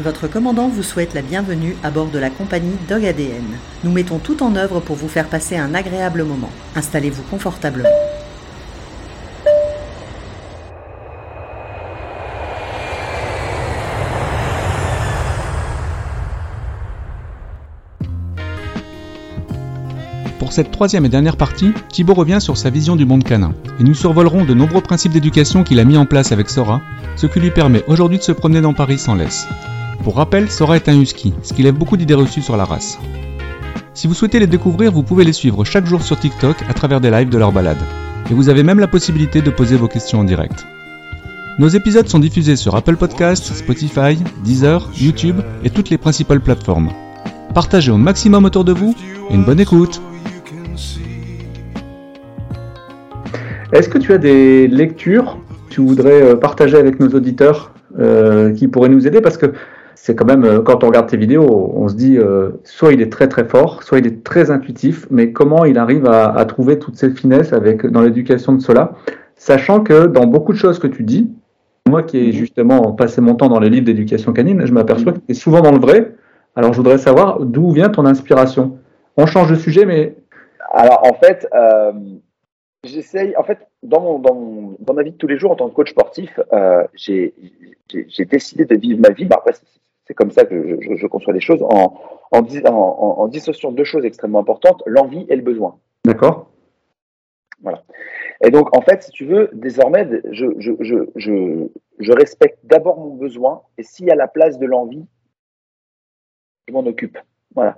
Votre commandant vous souhaite la bienvenue à bord de la compagnie Dog ADN. Nous mettons tout en œuvre pour vous faire passer un agréable moment. Installez-vous confortablement. Pour cette troisième et dernière partie, Thibaut revient sur sa vision du monde canin, et nous survolerons de nombreux principes d'éducation qu'il a mis en place avec Sora, ce qui lui permet aujourd'hui de se promener dans Paris sans laisse. Pour rappel, Sora est un husky, ce qui lève beaucoup d'idées reçues sur la race. Si vous souhaitez les découvrir, vous pouvez les suivre chaque jour sur TikTok à travers des lives de leur balade. Et vous avez même la possibilité de poser vos questions en direct. Nos épisodes sont diffusés sur Apple Podcasts, Spotify, Deezer, YouTube et toutes les principales plateformes. Partagez au maximum autour de vous et une bonne écoute Est-ce que tu as des lectures que tu voudrais euh, partager avec nos auditeurs euh, qui pourraient nous aider? C'est quand même, euh, quand on regarde tes vidéos, on se dit soit il est très très fort, soit il est très intuitif, mais comment il arrive à, à trouver toutes ces finesses avec, dans l'éducation de cela Sachant que dans beaucoup de choses que tu dis, moi qui ai justement passé mon temps dans les livres d'éducation canine, je m'aperçois que tu es souvent dans le vrai. Alors je voudrais savoir d'où vient ton inspiration. On change de sujet, mais. Alors en fait, euh, j'essaye. En fait, dans, mon, dans, mon, dans, ma vie de tous les jours en tant que coach sportif, euh, j'ai décidé de vivre ma vie. Bah, après, c'est comme ça que je, je, conçois les choses en, en, en, en dissociant deux choses extrêmement importantes l'envie et le besoin. D'accord. Voilà. Et donc, en fait, si tu veux, désormais, je, je, je, je respecte d'abord mon besoin et s'il y a la place de l'envie, je m'en occupe. Voilà.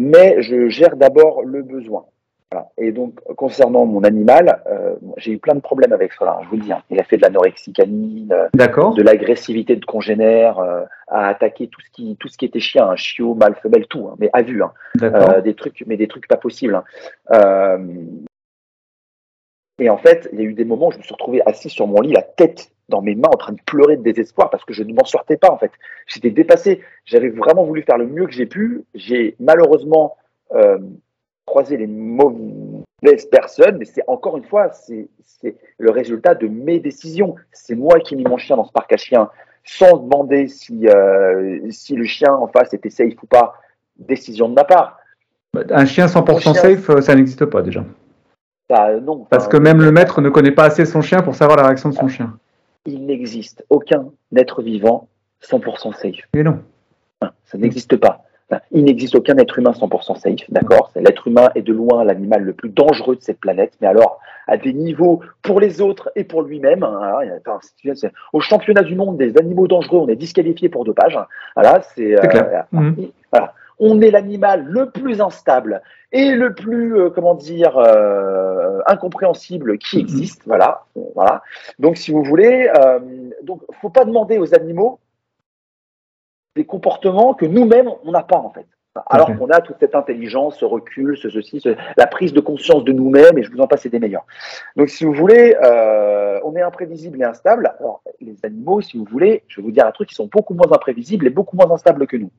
Mais je gère d'abord le besoin. Voilà. Et donc, concernant mon animal, euh, j'ai eu plein de problèmes avec cela, je vous le dis. Hein. Il a fait de l'anorexie canine, de l'agressivité de congénères, euh, à attaquer tout ce qui, tout ce qui était chien, un chiot, mâle, femelle, tout, hein, mais à vue. Hein. Euh, des trucs, mais des trucs pas possibles. Hein. Euh, et en fait, il y a eu des moments où je me suis retrouvé assis sur mon lit, la tête dans mes mains, en train de pleurer de désespoir parce que je ne m'en sortais pas, en fait. J'étais dépassé. J'avais vraiment voulu faire le mieux que j'ai pu. J'ai malheureusement euh, croisé les mauvaises personnes, mais c'est encore une fois, c'est le résultat de mes décisions. C'est moi qui ai mis mon chien dans ce parc à chiens sans demander si, euh, si le chien en face était safe ou pas. Décision de ma part. Un chien 100% chien, safe, ça n'existe pas déjà. Bah, non. Parce que même le maître ne connaît pas assez son chien pour savoir la réaction de son chien. Il n'existe aucun être vivant 100% safe. Et non. Ça n'existe pas. Il n'existe aucun être humain 100% safe, d'accord? L'être humain est de loin l'animal le plus dangereux de cette planète, mais alors à des niveaux pour les autres et pour lui-même. Hein, au championnat du monde des animaux dangereux, on est disqualifié pour dopage. Voilà, c'est. Euh, mmh. voilà on est l'animal le plus instable et le plus, euh, comment dire, euh, incompréhensible qui existe. Voilà, voilà. Donc, si vous voulez, euh, donc, faut pas demander aux animaux des comportements que nous-mêmes on n'a pas en fait. Alors qu'on a toute cette intelligence, ce recul, ce ceci, la prise de conscience de nous-mêmes, et je vous en passe, c'est des meilleurs. Donc, si vous voulez, euh, on est imprévisible et instable. Alors, les animaux, si vous voulez, je vais vous dire un truc, ils sont beaucoup moins imprévisibles et beaucoup moins instables que nous.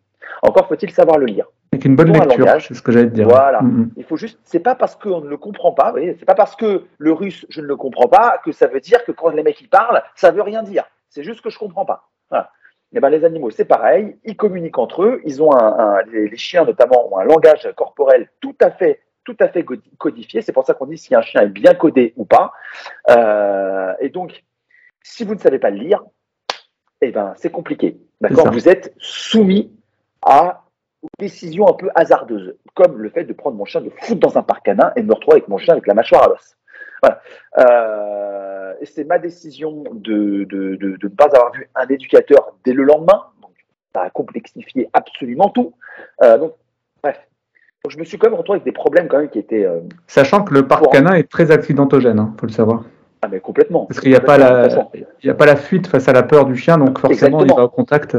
Encore faut-il savoir le lire. Avec une bonne lecture, c'est ce que j'allais te dire. Voilà. Mm -hmm. Il faut juste, c'est pas parce qu'on ne le comprend pas, c'est pas parce que le russe, je ne le comprends pas, que ça veut dire que quand les mecs ils parlent, ça veut rien dire. C'est juste que je comprends pas. Voilà. Eh ben, les animaux, c'est pareil, ils communiquent entre eux, ils ont un, un les, les, chiens notamment ont un langage corporel tout à fait, tout à fait codifié. C'est pour ça qu'on dit si un chien est bien codé ou pas. Euh, et donc, si vous ne savez pas le lire, eh ben, c'est compliqué. D'accord? Vous êtes soumis à une décision un peu hasardeuse, comme le fait de prendre mon chien, de foutre dans un parc canin et de me retrouver avec mon chien avec la mâchoire à l'os. Voilà. Euh, c'est ma décision de, de, de, de, ne pas avoir vu un éducateur dès le lendemain. Donc, ça a complexifié absolument tout. Euh, donc, bref. Donc, je me suis quand même retrouvé avec des problèmes quand même qui étaient. Euh, Sachant que le parc canin est très accidentogène, il hein, faut le savoir. Ah, mais complètement. Parce qu'il n'y a, pas la, a pas la fuite face à la peur du chien, donc forcément, Exactement. il va au contact.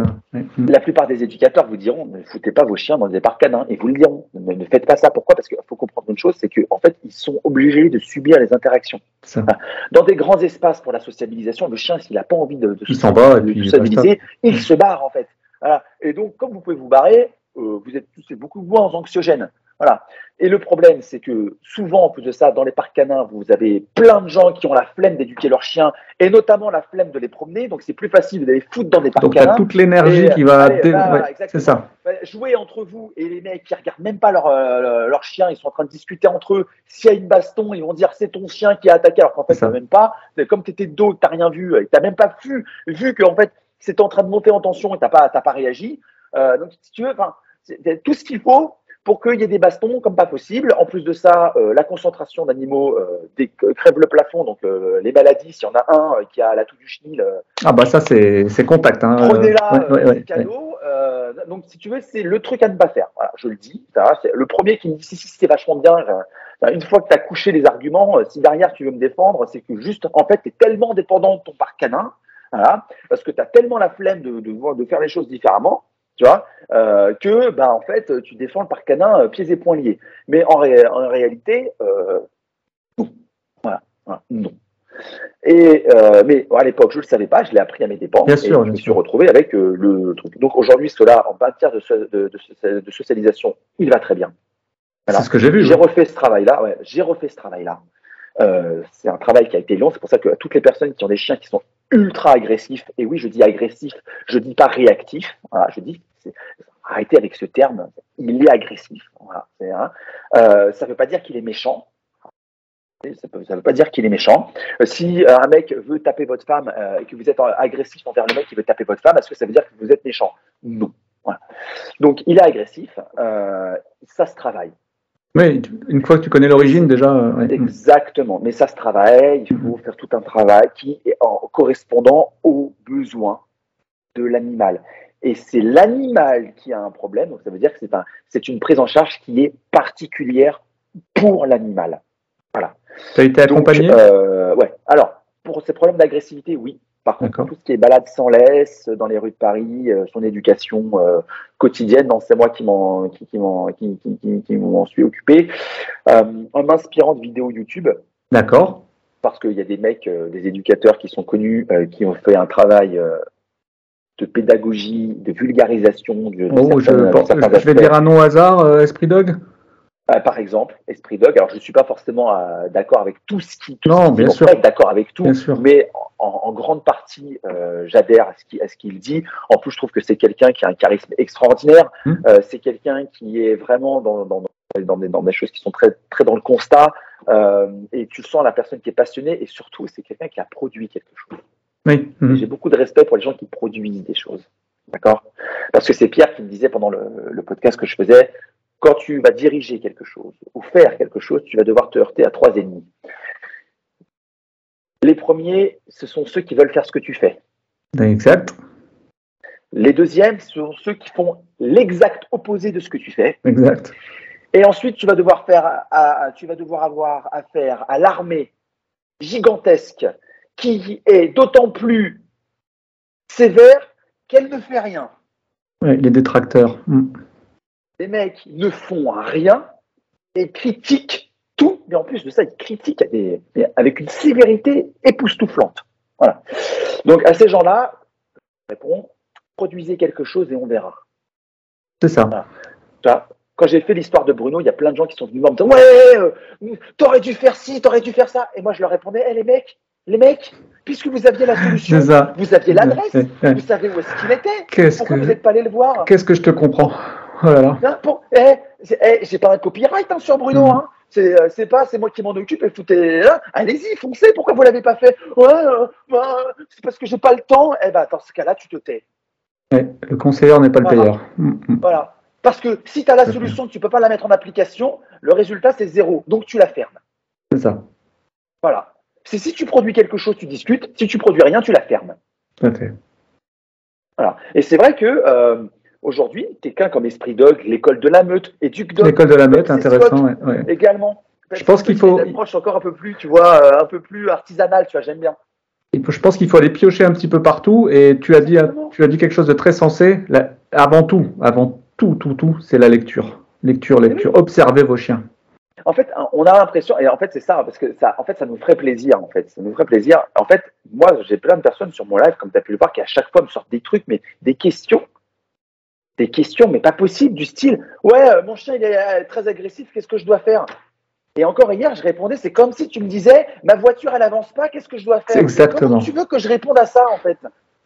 La plupart des éducateurs vous diront ne foutez pas vos chiens dans des parcs canins, et vous le diront. Ne, ne faites pas ça. Pourquoi? Parce qu'il faut comprendre une chose c'est qu'en en fait, ils sont obligés de subir les interactions. Ça. Dans des grands espaces pour la socialisation, le chien, s'il n'a pas envie de, de, il s'en va, de, de socialiser, il se barre, en fait. Voilà. Et donc, comme vous pouvez vous barrer, euh, vous êtes tous beaucoup moins anxiogènes. Voilà. Et le problème, c'est que souvent, en plus de ça, dans les parcs canins, vous avez plein de gens qui ont la flemme d'éduquer leurs chiens, et notamment la flemme de les promener. Donc, c'est plus facile de les foutre dans des parcs Donc, canins. t'as toute l'énergie qui va. allez, dé- ouais, c'est ça. Bah, Jouer entre vous et les mecs qui regardent même pas leur, euh, leur chien, ils sont en train de discuter entre eux. S'il y a une baston, ils vont dire c'est ton chien qui a attaqué, alors qu'en fait, ça. même pas. Comme tu étais de dos, tu rien vu, et tu même pas vu, vu qu'en fait, c'était en train de monter en tension et tu pas, t'as pas réagi. Euh, donc, si tu veux, tout ce qu'il faut pour qu'il y ait des bastons comme pas possible. En plus de ça, euh, la concentration d'animaux euh, crève le plafond. Donc, euh, les maladies, s'il y en a un euh, qui a la toux du chenil, euh, Ah, bah, ça, c'est contact. Hein. Prenez-la, Ouais, ouais, ouais, cadeau. Euh, donc, si tu veux, c'est le truc à ne pas faire. Voilà, je le dis. le premier qui me dit si, si, c'est vachement bien. Une fois que tu as couché les arguments, si derrière tu veux me défendre, c'est que juste, en fait, tu es tellement dépendant de ton parc canin, voilà, parce que tu as tellement la flemme de, de, de faire les choses différemment, tu vois, euh, que, bah, en fait, tu défends le parc canin euh, pieds et poings liés. Mais en, ré- en réalité, euh, non. Voilà, voilà, non. Et mais à l'époque, je ne le savais pas, je l'ai appris à mes dépens. Bien et sûr, je me suis retrouvé avec le truc. Donc aujourd'hui, cela, en matière de, so- de, de- de socialisation, il va très bien. Voilà. C'est ce que j'ai vu. J'ai ouais. refait ce travail-là. Ouais, j'ai refait ce travail-là. Euh, c'est un travail qui a été long. C'est pour ça que toutes les personnes qui ont des chiens qui sont ultra agressifs, et oui, je dis agressif, je dis pas réactif. Voilà, je dis arrêtez avec ce terme. Il est agressif. Voilà, hein. Euh, ça ne veut pas dire qu'il est méchant. Ça ne veut pas dire qu'il est méchant. Euh, si euh, un mec veut taper votre femme et que vous êtes agressif envers le mec qui veut taper votre femme, est-ce que ça veut dire que vous êtes méchant? Non. Voilà. Donc il est agressif, ça se travaille. Oui, une fois que tu connais l'origine, déjà. ouais. Exactement. Mais ça se travaille, il faut faire tout un travail qui est en correspondant aux besoins de l'animal. Et c'est l'animal qui a un problème, donc ça veut dire que c'est un, c'est une prise en charge qui est particulière pour l'animal. Voilà. Tu as été Donc, accompagné? euh, ouais. Alors, pour ces problèmes d'agressivité, oui. Par contre, D'accord. tout ce qui est balade sans laisse dans les rues de Paris, euh, son éducation euh, quotidienne, non, c'est moi qui m'en qui, qui m'en qui, qui, m'en suis occupé, euh, en m'inspirant de vidéos YouTube, D'accord. parce qu'il y a des mecs, euh, des éducateurs qui sont connus, euh, qui ont fait un travail euh, de pédagogie, de vulgarisation de, Oh, je, certains- vais aspects. dire un nom au hasard, euh, Esprit Dog Euh, par exemple, Esprit Dog. Alors, je ne suis pas forcément euh, d'accord avec tout ce qui. Tout Non, ce dit. bien sûr. être d'accord avec tout, Bien sûr. mais en, en grande partie, euh, j'adhère à ce qu'il à ce qu'il dit. En plus, je trouve que c'est quelqu'un qui a un charisme extraordinaire. Euh, c'est quelqu'un qui est vraiment dans, dans, dans, des, dans des choses qui sont très, très dans le constat. Et tu sens la personne qui est passionnée. Et surtout, c'est quelqu'un qui a produit quelque chose. Oui. Mhm. J'ai beaucoup de respect pour les gens qui produisent des choses. D'accord? Parce que c'est Pierre qui me disait pendant le, le podcast que je faisais, quand tu vas diriger quelque chose ou faire quelque chose, tu vas devoir te heurter à trois ennemis. Les premiers, ce sont ceux qui veulent faire ce que tu fais. Exact. Les deuxièmes, ce sont ceux qui font l'exact opposé de ce que tu fais. Exact. Et ensuite, tu vas devoir faire, à- à- tu vas devoir avoir affaire à l'armée gigantesque qui est d'autant plus sévère qu'elle ne fait rien. Les détracteurs. Mm. les mecs ne font rien et critiquent tout, mais en plus de ça, ils critiquent avec une sévérité époustouflante. Voilà. Donc à ces gens-là, je réponds, produisez quelque chose et on verra. C'est ça. Quand j'ai fait l'histoire de Bruno, il y a plein de gens qui sont venus me dire Ouais, euh, t'aurais dû faire ci, t'aurais dû faire ça. Et moi, je leur répondais Eh les mecs, les mecs, puisque vous aviez la solution, ça. vous aviez l'adresse, vous savez où est-ce qu'il était. Qu'est-ce Pourquoi que, vous n'êtes pas allé le voir qu'est-ce que je te comprends? Voilà. Hein, pour- eh, c'est- eh, j'ai pas un copyright hein, sur Bruno. Mhm. Hein. C'est, euh, c'est pas, c'est moi qui m'en occupe. Et foutez, hein, allez-y, foncez. Pourquoi vous l'avez pas fait? Ouais, euh, bah, c'est parce que j'ai pas le temps. Eh ben, dans ce cas-là, tu te tais. Ouais, le conseiller n'est pas le payeur. Mm, mm. Voilà. Parce que si tu as la solution, tu peux pas la mettre en application, le résultat c'est zéro. Donc tu la fermes. C'est ça. Voilà. C'est si tu produis quelque chose, tu discutes. Si tu produis rien, tu la fermes. Voilà. Et c'est vrai que euh, aujourd'hui, quelqu'un comme Esprit Dog, l'école de la meute, et Duc Dog L'école de la meute, intéressant. Scott. Ouais, ouais. également. Je pense qu'il faut- une approche encore un peu plus, tu vois, euh, un peu plus artisanale, tu vois, j'aime bien. Je pense qu'il faut aller piocher un petit peu partout. Et tu as dit, tu as dit quelque chose de très sensé. Avant tout, avant tout, tout, tout, c'est la lecture. Lecture, lecture. Observez vos chiens. En fait, on a l'impression, et en fait, c'est ça, parce que ça, en fait, ça nous ferait plaisir, en fait. Ça nous ferait plaisir. En fait, moi, j'ai plein de personnes sur mon live, comme tu as pu le voir, qui à chaque fois me sortent des trucs, mais des questions, des questions, mais pas possible, du style Ouais, euh, mon chien il est euh, très agressif, qu'est-ce que je dois faire? Et encore hier, je répondais C'est comme si tu me disais Ma voiture elle avance pas, qu'est-ce que je dois faire? C'est exactement. Comment tu veux que je réponde à ça en fait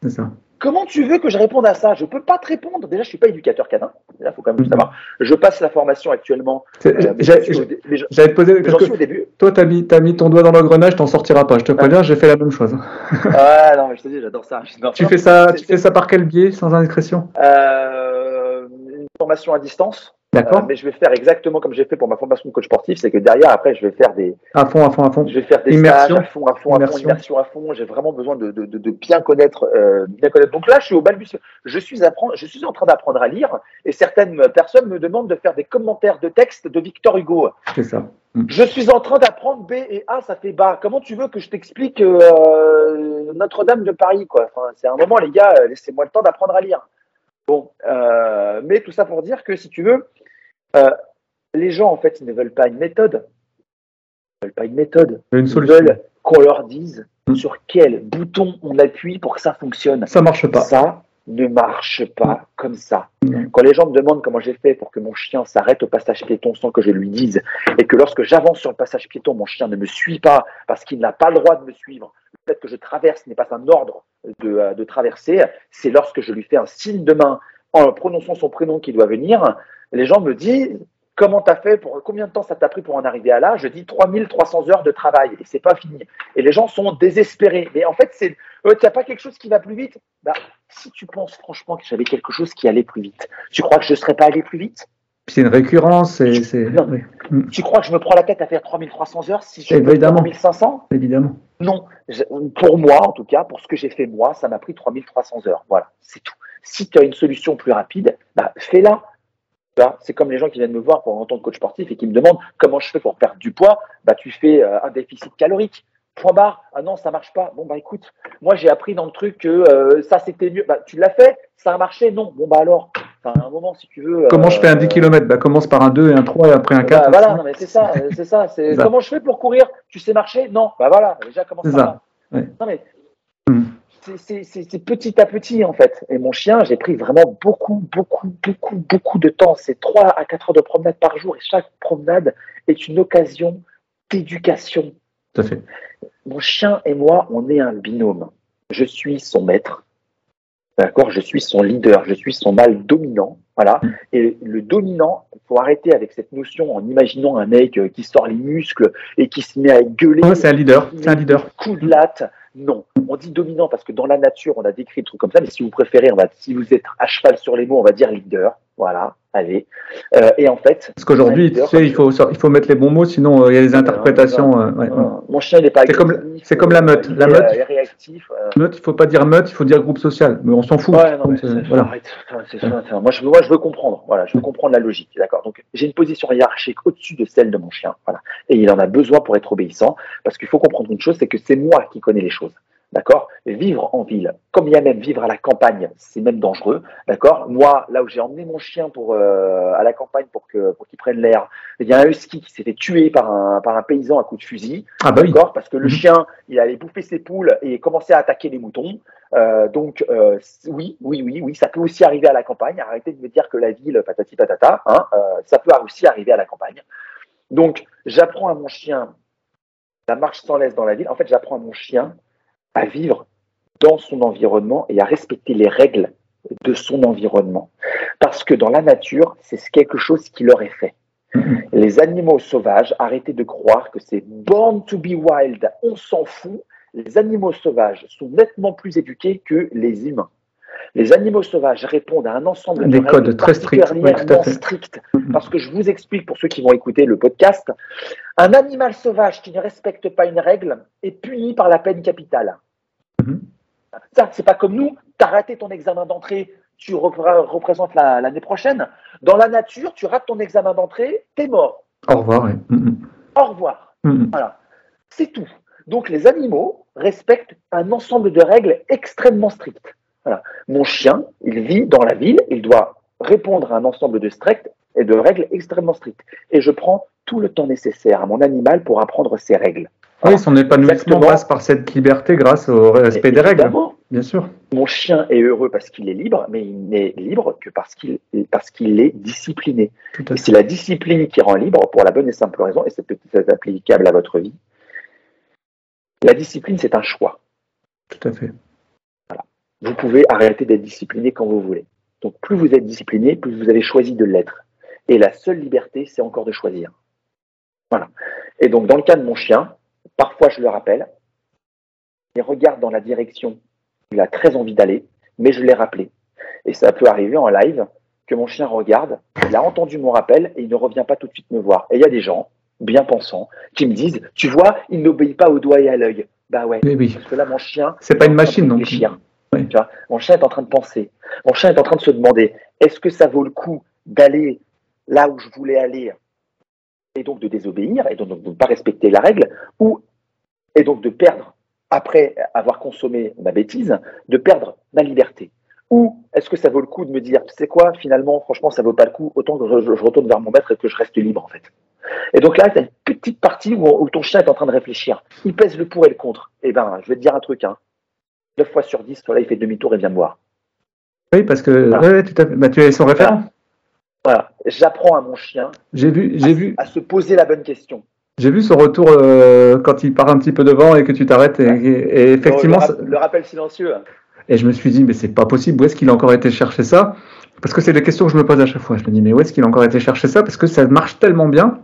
C'est ça. Comment tu veux que je réponde à ça? Je peux pas te répondre. Déjà, je suis pas éducateur canin. Là, faut quand même le savoir. Je passe la formation actuellement. Euh, mais j'ai- j'en suis au parce que début. toi, t'as mis, t'as mis ton doigt dans l'engrenage, t'en sortiras pas. Je te préviens, j'ai fait la même chose. Ah non, mais je te dis, j'adore ça. Tu fais ça, tu fais ça par quel biais, sans indiscrétion? Euh, une formation à distance. D'accord Euh, mais je vais faire exactement comme j'ai fait pour ma formation de coach sportif, c'est que derrière, après, je vais faire des, À fond, à fond, à fond. je vais faire des Immersion. stages à fond, à fond, à fond, Immersion. à fond. J'ai vraiment besoin de, de, de, de bien connaître, euh, bien connaître. Donc là, je suis au balbutiement. Je suis je suis en train d'apprendre à lire, et certaines personnes me demandent de faire des commentaires de texte de Victor Hugo. C'est ça. Je suis en train d'apprendre B et A, ça fait bas. Comment tu veux que je t'explique euh, Notre-Dame de Paris, quoi? Enfin, C'est un moment, les gars, laissez-moi le temps d'apprendre à lire. Bon, mais tout ça pour dire que si tu veux, euh, les gens, en fait, ils ne veulent pas une méthode. Ils ne veulent pas une méthode. Une Ils veulent qu'on leur dise Mm. sur quel bouton on appuie pour que ça fonctionne. Ça marche pas. Ça ne marche pas comme ça. Non. Quand les gens me demandent comment j'ai fait pour que mon chien s'arrête au passage piéton sans que je lui dise, et que lorsque j'avance sur le passage piéton, mon chien ne me suit pas parce qu'il n'a pas le droit de me suivre, le fait que je traverse n'est pas un ordre de, euh, de traverser, c'est lorsque je lui fais un signe de main en prononçant son prénom qui doit venir, les gens me disent Comment t'as fait pour combien de temps ça t'a pris pour en arriver à là? Je dis 3300 heures de travail et c'est pas fini. Et les gens sont désespérés. Mais en fait, c'est euh, t'as pas quelque chose qui va plus vite? Bah, si tu penses franchement que j'avais quelque chose qui allait plus vite, tu crois que je serais pas allé plus vite? C'est une récurrence, c'est, c'est- Non. oui, Tu crois que je me prends la tête à faire 3300 heures si je fais Évidemment. 3500 évidemment. Non. Pour moi, en tout cas, pour ce que j'ai fait moi, ça m'a pris 3300 heures. Voilà, c'est tout. Si tu as une solution plus rapide, bah, fais-la. C'est comme les gens qui viennent me voir pour en tant que coach sportif et qui me demandent comment je fais pour perdre du poids. Bah, tu fais euh, un déficit calorique. Point barre. Ah non, ça marche pas. Bon, bah écoute, moi j'ai appris dans le truc que euh, ça c'était mieux. Bah, tu l'as fait, ça a marché. Non. Bon, bah alors, à un moment, si tu veux. Comment je fais un euh, 10 km bah, Commence par un 2 et un 3 et après un bah, 4. un voilà, 5. non, mais c'est ça, euh, c'est ça. Comment je fais pour courir? Tu sais marcher? Non. Bah voilà, déjà commence C'est par ça. là. Ouais. Non mais Hmm. C'est- petit à petit en fait. Et mon chien, j'ai pris vraiment beaucoup, beaucoup, beaucoup, beaucoup de temps. C'est 3 à 4 heures de promenade par jour et chaque promenade est une occasion d'éducation. Tout à fait. Mon chien et moi, on est un binôme. Je suis son maître. D'accord? Je suis son leader, je suis son mâle dominant. Voilà. Mm. Et le dominant, il faut arrêter avec cette notion en imaginant un mec qui sort les muscles et qui se met à gueuler. Ouais, c'est un leader. C'est un leader. Coup de latte. Non. On dit dominant parce que dans la nature, on a décrit le truc comme ça, mais si vous préférez, on va, si vous êtes à cheval sur les mots, on va dire leader. Voilà. Allez. Euh, et en fait, Parce qu'aujourd'hui, tu sais, il faut, sor- il faut mettre les bons mots, sinon euh, il y a des interprétations. euh, ouais. mon chien, il n'est pas C'est comme- c'est comme la meute. La meute. il est réactif. Meute, il faut pas dire meute, il faut dire groupe social. Mais on s'en fout. Ouais, non, mais Donc, c'est- voilà. c'est- moi, je, veux- moi, je veux comprendre. Voilà, je veux comprendre la logique. D'accord. Donc, j'ai une position hiérarchique au-dessus de celle de mon chien. Voilà. Et il en a besoin pour être obéissant. Parce qu'il faut comprendre une chose, c'est que c'est moi qui connais les choses. D'accord? Vivre en ville, comme il y a même vivre à la campagne, c'est même dangereux. D'accord? Moi, là où j'ai emmené mon chien pour, euh, à la campagne pour que pour qu'il prenne l'air, il y a un husky qui s'est fait tuer par un, par un paysan à coup de fusil. Ah bah oui. D'accord? Parce que le Mhm. chien, il allait bouffer ses poules et commencer à attaquer les moutons. Euh, donc, euh, oui, oui, oui, oui, ça peut aussi arriver à la campagne. Arrêtez de me dire que la ville, patati patata, hein, ça peut aussi arriver à la campagne. Donc, j'apprends à mon chien la marche sans laisse dans la ville. En fait, j'apprends à mon chien à vivre dans son environnement et à respecter les règles de son environnement. Parce que dans la nature, c'est quelque chose qui leur est fait. Mhm. Les animaux sauvages, arrêtez de croire que c'est born to be wild, on s'en fout. Les animaux sauvages sont nettement plus éduqués que les humains. Les animaux sauvages répondent à un ensemble Des de codes règles très stricts, oui, strictes. Mhm. Parce que je vous explique pour ceux qui vont écouter le podcast, un animal sauvage qui ne respecte pas une règle est puni par la peine capitale. Mhm. Ça, c'est pas comme nous, tu as raté ton examen d'entrée, tu repr- représentes la- l'année prochaine. Dans la nature, tu rates ton examen d'entrée, t'es mort. Au revoir. Mhm. Au revoir. Mhm. Voilà. C'est tout. Donc les animaux respectent un ensemble de règles extrêmement strictes. Voilà. Mon chien, il vit dans la ville, il doit répondre à un ensemble de stricts et de règles extrêmement strictes. Et je prends tout le temps nécessaire à mon animal pour apprendre ces règles. Oui, son épanouissement passe par cette liberté grâce au respect des règles. Bien sûr. Mon chien est heureux parce qu'il est libre, mais il n'est libre que parce qu'il parce qu'il est discipliné. C'est la discipline qui rend libre pour la bonne et simple raison, et c'est peut-être applicable à votre vie. La discipline, c'est un choix. Tout à fait. Vous pouvez arrêter d'être discipliné quand vous voulez. Donc plus vous êtes discipliné, plus vous avez choisi de l'être. Et la seule liberté, c'est encore de choisir. Voilà. Et donc dans le cas de mon chien, parfois je le rappelle, il regarde dans la direction il a très envie d'aller, mais je l'ai rappelé. Et ça peut arriver en live que mon chien regarde, il a entendu mon rappel et il ne revient pas tout de suite me voir. Et il y a des gens, bien pensants, qui me disent, tu vois, il n'obéit pas au doigt et à l'œil. Bah ouais, oui, parce que là, mon chien... C'est pas une machine, non mon chien est en train de penser. Mon chien est en train de se demander, est-ce que ça vaut le coup d'aller là où je voulais aller et donc de désobéir et donc de ne pas respecter la règle ou et donc de perdre après avoir consommé ma bêtise, de perdre ma liberté Ou est-ce que ça vaut le coup de me dire, tu sais quoi, finalement, franchement, ça vaut pas le coup, autant que je, retourne vers mon maître et que je reste libre, en fait. Et donc là, tu as une petite partie où, ton chien est en train de réfléchir. Il pèse le pour et le contre. Eh ben, je vais te dire un truc, hein. 9 fois sur 10, là, il fait demi-tour et vient me voir. Oui, parce que bah, tu es son référent. Voilà. J'apprends à mon chien j'ai vu, j'ai vu. à se poser la bonne question. J'ai vu son retour euh, quand il part un petit peu devant et que tu t'arrêtes. Et, effectivement. le, rappel silencieux. Et je me suis dit, mais c'est pas possible, où est-ce qu'il a encore été chercher ça? Parce que c'est des questions que je me pose à chaque fois. Je me dis, mais où est-ce qu'il a encore été chercher ça? Parce que ça marche tellement bien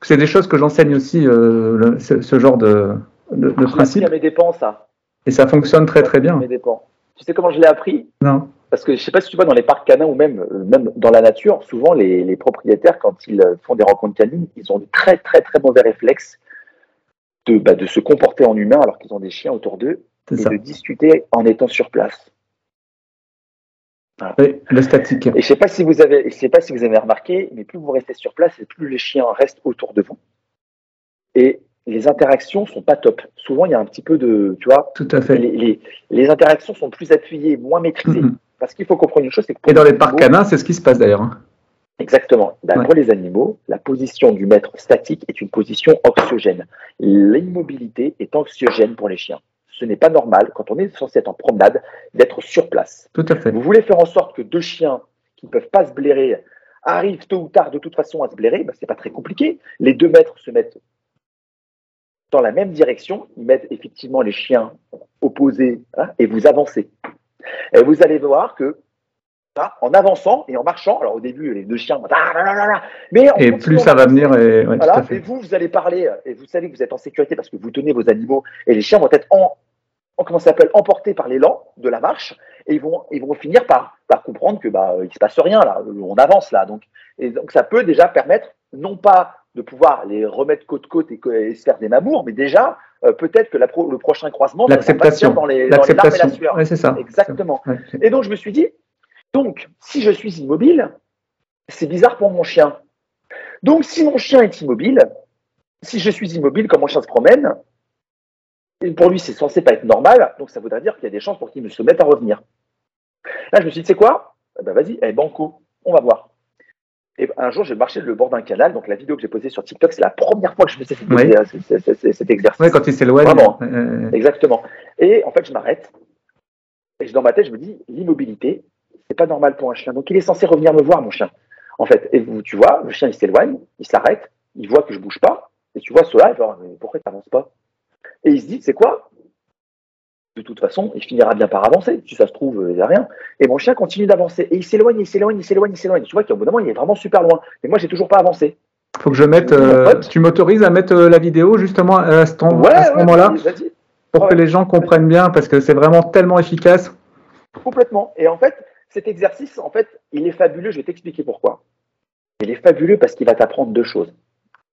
que c'est des choses que j'enseigne aussi, euh, ce, genre de, de, de principe. à mes dépens, ça. Et ça fonctionne très très bien. Tu sais comment je l'ai appris? Non. Parce que je ne sais pas si tu vois dans les parcs canins ou même, euh, même dans la nature, souvent les, propriétaires, quand ils euh, font des rencontres canines, ils ont de très très très mauvais réflexes de, bah, de se comporter en humain alors qu'ils ont des chiens autour d'eux et de discuter en étant sur place. Oui, le statique. Et je ne sais pas si vous avez, je sais pas si vous avez remarqué, mais plus vous restez sur place et plus les chiens restent autour de vous. Et les interactions sont pas top. Souvent, il y a un petit peu de, tu vois, Tout à fait. Les, les, interactions sont plus appuyées, moins maîtrisées. Mm-hmm. Parce qu'il faut comprendre une chose, c'est que et dans les parcs canins, c'est ce qui se passe d'ailleurs. Hein. Exactement. Ben, pour les animaux, la position du maître statique est une position anxiogène. L'immobilité est anxiogène pour les chiens. Ce n'est pas normal, quand on est censé être en promenade, d'être sur place. Tout à fait. Vous voulez faire en sorte que deux chiens qui ne peuvent pas se blairer arrivent tôt ou tard de toute façon à se blairer, ben, ce n'est pas très compliqué. Les deux maîtres se mettent dans la même direction, ils mettent effectivement les chiens opposés hein, et vous avancez. Et vous allez voir que en avançant et en marchant, alors au début les deux chiens, ah mais et plus ça va venir, et, vous vous allez parler et vous savez que vous êtes en sécurité parce que vous tenez vos animaux et les chiens vont être en, en comment s'appelle emportés par l'élan de la marche et ils vont ils vont finir par, par comprendre que bah il se passe rien là, on avance là donc. Et donc ça peut déjà permettre non pas de pouvoir les remettre côte-côte et, et, se faire des mamours, mais déjà, euh, peut-être que le prochain croisement, l'acceptation dans les, dans les larmes et la sueur. c'est ça. Exactement. et donc, je me suis dit, donc, si je suis immobile, c'est bizarre pour mon chien. Donc, si mon chien est immobile, si je suis immobile, comme mon chien se promène, pour lui, c'est censé pas être normal, donc ça voudrait dire qu'il y a des chances pour qu'il me se mette à revenir. Là, je me suis dit, c'est quoi? Eh ben, Vas-y, eh, banco, on va voir. Et un jour, j'ai marché le bord d'un canal. Donc, la vidéo que j'ai posée sur TikTok, c'est la première fois que je faisais cet, exercice. Oui, quand il s'éloigne. Vraiment. Exactement. Et en fait, je m'arrête. Et dans ma tête, je me dis, l'immobilité, c'est pas normal pour un chien. Donc, il est censé revenir me voir, mon chien. En fait, et vous, tu vois, le chien, il s'éloigne, il s'arrête, il voit que je bouge pas. Et tu vois cela, mais pourquoi tu n'avances pas? Et il se dit, c'est quoi? De toute façon, il finira bien par avancer. Si ça se trouve, il n'y a rien. Et mon chien continue d'avancer. Et il s'éloigne, il s'éloigne, il s'éloigne, il s'éloigne. Tu vois qu'au bout d'un moment, il est vraiment super loin. Mais moi, j'ai toujours pas avancé. Faut que je mette. Euh, tu m'autorises à mettre euh, la vidéo justement à ce, moment-là Pour que les gens comprennent bien, parce que c'est vraiment tellement efficace. Complètement. Et en fait, cet exercice, en fait, il est fabuleux. Je vais t'expliquer pourquoi. Il est fabuleux parce qu'il va t'apprendre deux choses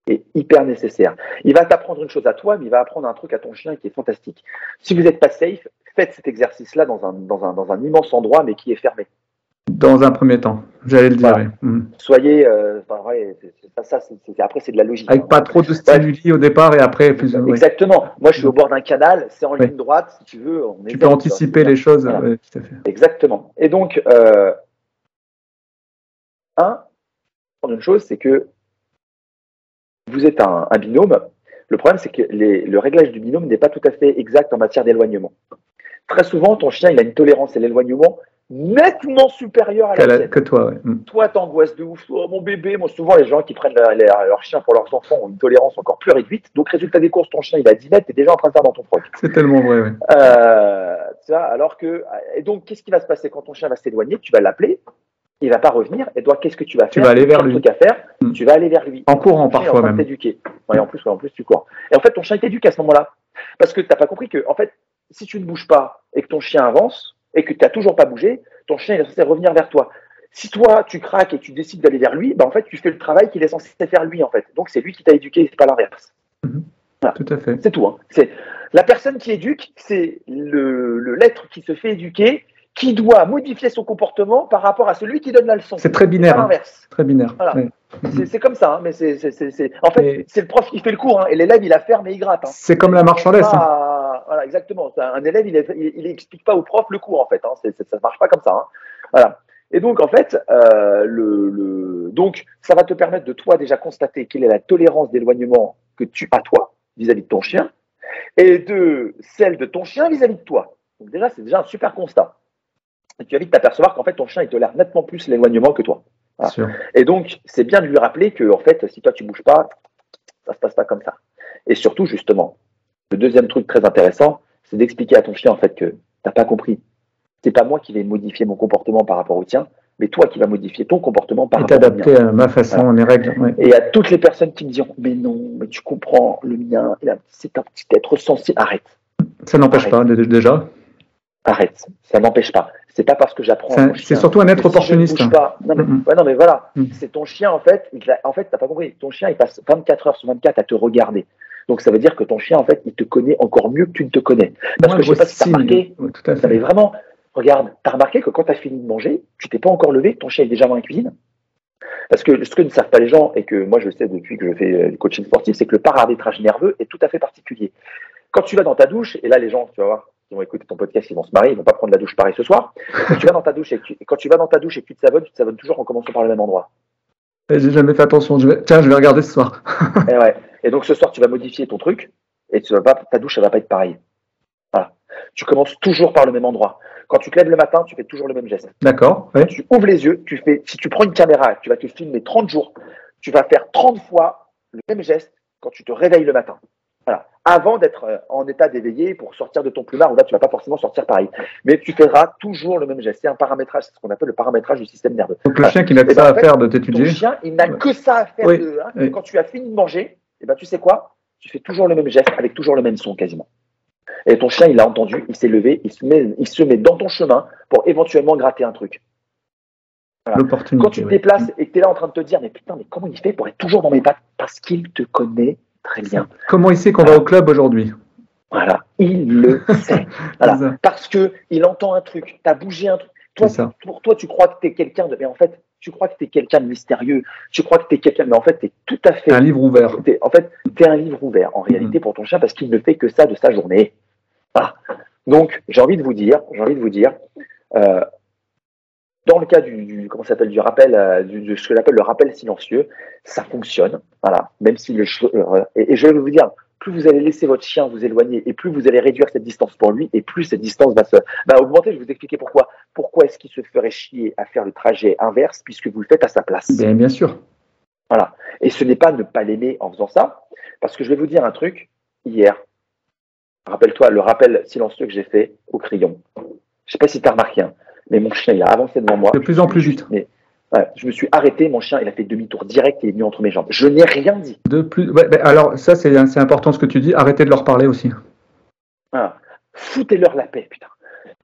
est hyper nécessaire. Il va t'apprendre une chose à toi, mais il va apprendre un truc à ton chien qui est fantastique. Si vous n'êtes pas safe, faites cet exercice-là dans un, dans, un, dans un immense endroit, mais qui est fermé. Dans un premier temps, j'allais le dire. Mm. Soyez, euh, ça, après c'est de la logique. Avec pas trop de stimuli au départ et après plus. Exactement. Moi, je suis au bord d'un canal, c'est en ligne droite, si tu veux. tu peux anticiper les choses. Exactement. Et donc, euh, un, une chose, c'est que vous êtes un, binôme, Le problème, c'est que les- le réglage du binôme n'est pas tout à fait exact en matière d'éloignement. Très souvent, ton chien, il a une tolérance à l'éloignement nettement supérieure à la la- tienne. que toi, ouais. Mm. Toi, t'angoisses de ouf. Oh, mon bébé, moi, souvent, les gens qui prennent leur, leur- leur chien pour leurs enfants ont une tolérance encore plus réduite. Donc, résultat des courses, ton chien, il à 10 mètres, t'es déjà en train de faire dans ton froc. C'est tellement vrai, ouais. Euh, alors que, et donc, qu'est-ce qui va se passer quand ton chien va s'éloigner? Tu vas l'appeler, il va pas revenir, et toi, qu'est-ce que tu vas Tu faire vas aller vers lui. trucs à faire, Mm. tu vas aller vers lui. En courant, est en parfois train même. t'éduquer. Ouais, en plus, ouais, en plus, tu cours. Et en fait, ton chien t'éduque à ce moment-là. Parce que t'as pas compris que, en fait, si tu ne bouges pas et que ton chien avance et que tu n'as toujours pas bougé, ton chien il est censé revenir vers toi. Si toi, tu craques et tu décides d'aller vers lui, bah, en fait, tu fais le travail qu'il est censé faire lui, en fait. Donc, c'est lui qui t'a éduqué, c'est pas l'inverse. Tout à fait. C'est tout. Hein. C'est la personne qui éduque, c'est le l'être qui se fait éduquer, qui doit modifier son comportement par rapport à celui qui donne la leçon. C'est très binaire. hein. Très binaire. Voilà. C'est, comme ça, hein, mais c'est, c'est, c'est, c'est- en fait, Et- c'est le prof qui fait le cours, hein, et l'élève il a ferme et il gratte. hein. C'est comme la marche en laisse. hein. Voilà, exactement. Un élève, il, est- il, explique pas au prof le cours, en fait. Hein. C'est- c'est- ça marche pas comme ça. hein. Voilà. Et donc, en fait, euh, le, le- donc, ça va te permettre de toi déjà constater quelle est la tolérance d'éloignement que tu as toi vis-à-vis de ton chien et de celle de ton chien vis-à-vis de toi. Donc déjà, c'est déjà un super constat. Et tu vas vite t'apercevoir qu'en fait, ton chien, il tolère nettement plus l'éloignement que toi. Et donc, c'est bien de lui rappeler que, en fait, si toi tu bouges pas, ça se passe pas comme ça. Et surtout, justement, le deuxième truc très intéressant, c'est d'expliquer à ton chien, en fait, que t'as pas compris. C'est pas moi qui vais modifier mon comportement par rapport au tien, mais toi qui vas modifier ton comportement par Et rapport t'adapter à ma façon, mes règles. ouais. Et à toutes les personnes qui me diront, mais non, mais tu comprends, le mien, c'est un petit être sensible. Arrête, Ça n'empêche pas, dé- déjà. Arrête. Ça n'empêche pas. C'est pas parce que j'apprends. C'est surtout un être si opportuniste. pas- Non, mais, Mhm. ouais, non, mais voilà. Mhm. C'est ton chien, en fait. Il en fait, t'as pas compris. Ton chien, il passe 24 heures sur 24 à te regarder. Donc, ça veut dire que ton chien, en fait, il te connaît encore mieux que tu ne te connais. Parce que je sais pas si t'as remarqué. Ouais, tout à mais vraiment, regarde, t'as remarqué que quand t'as fini de manger, tu t'es pas encore levé, ton chien est déjà dans la cuisine? Parce que ce que ne savent pas les gens, et que moi je sais depuis que je fais euh, du coaching sportif, c'est que le paramétrage nerveux est tout à fait particulier. Quand tu vas dans ta douche, et là les gens, tu vas voir, qui vont écouter ton podcast, ils vont se marier, ils vont pas prendre la douche pareil ce soir. Quand tu vas dans ta douche et que tu, quand tu vas dans ta douche et que tu te savonnes, tu te savonnes toujours en commençant par le même endroit. Eh, J'ai jamais fait attention. Je vais- Tiens, je vais regarder ce soir. Et, ouais. et donc ce soir, tu vas modifier ton truc et tu vas pas, ta douche, elle va pas être pareille. Voilà. Tu commences toujours par le même endroit. Quand tu te lèves le matin, tu fais toujours le même geste. D'accord. ouais. Tu ouvres les yeux, tu fais, si tu prends une caméra, tu vas te filmer 30 jours, tu vas faire 30 fois le même geste quand tu te réveilles le matin. Voilà. Avant d'être euh, en état d'éveillé pour sortir de ton plumard, où là, tu vas pas forcément sortir pareil. Mais tu feras toujours le même geste. C'est un paramétrage, c'est ce qu'on appelle le paramétrage du système nerveux. Donc le chien qui n'a que Eh ben, ça en à faire de t'étudier. chien, il n'a que ça à faire de, hein. oui. Quand tu as fini de manger, eh ben, tu sais quoi? Tu fais toujours le même geste avec toujours le même son quasiment. Et ton chien, il a entendu, il s'est levé, il se met, il se met dans ton chemin pour éventuellement gratter un truc. L'opportunité. Quand tu te déplaces et que tu es là en train de te dire, mais putain, mais comment il fait pour être toujours dans mes pattes? Parce qu'il te connaît très bien. Comment il sait qu'on va au club aujourd'hui Voilà, il le sait. Voilà. Parce que il entend un truc, tu as bougé un truc. Toi, ça. pour toi, tu crois que tu es quelqu'un de. Mais en fait, tu crois que tu es quelqu'un de mystérieux. Tu crois que tu es quelqu'un. Mais en fait, tu es tout à fait. Un livre ouvert. En fait, tu es un livre ouvert en réalité pour ton chien parce qu'il ne fait que ça de sa journée. Voilà. Donc, j'ai envie de vous dire, j'ai envie de vous dire, euh, dans le cas du, du comment s'appelle du rappel, euh, du, de ce que j'appelle le rappel silencieux, ça fonctionne. Voilà. Même si le euh, et, et je vais vous dire, plus vous allez laisser votre chien vous éloigner et plus vous allez réduire cette distance pour lui et plus cette distance va se va augmenter. Je vais vous expliquer pourquoi. Pourquoi est-ce qu'il se ferait chier à faire le trajet inverse puisque vous le faites à sa place? Bien, bien sûr. Voilà. Et ce n'est pas ne pas l'aimer en faisant ça, parce que je vais vous dire un truc. Hier, rappelle-toi le rappel silencieux que j'ai fait au crayon. Je sais pas si tu as remarqué, hein, mais mon chien, il a avancé devant moi. De plus en plus vite. Mais, ouais, je me suis arrêté, mon chien, il a fait demi-tour direct et il est venu entre mes jambes. Je n'ai rien dit. De plus. ouais, ben, alors ça c'est important ce que tu dis. Arrêtez de leur parler aussi. Voilà. Foutez-leur la paix, putain.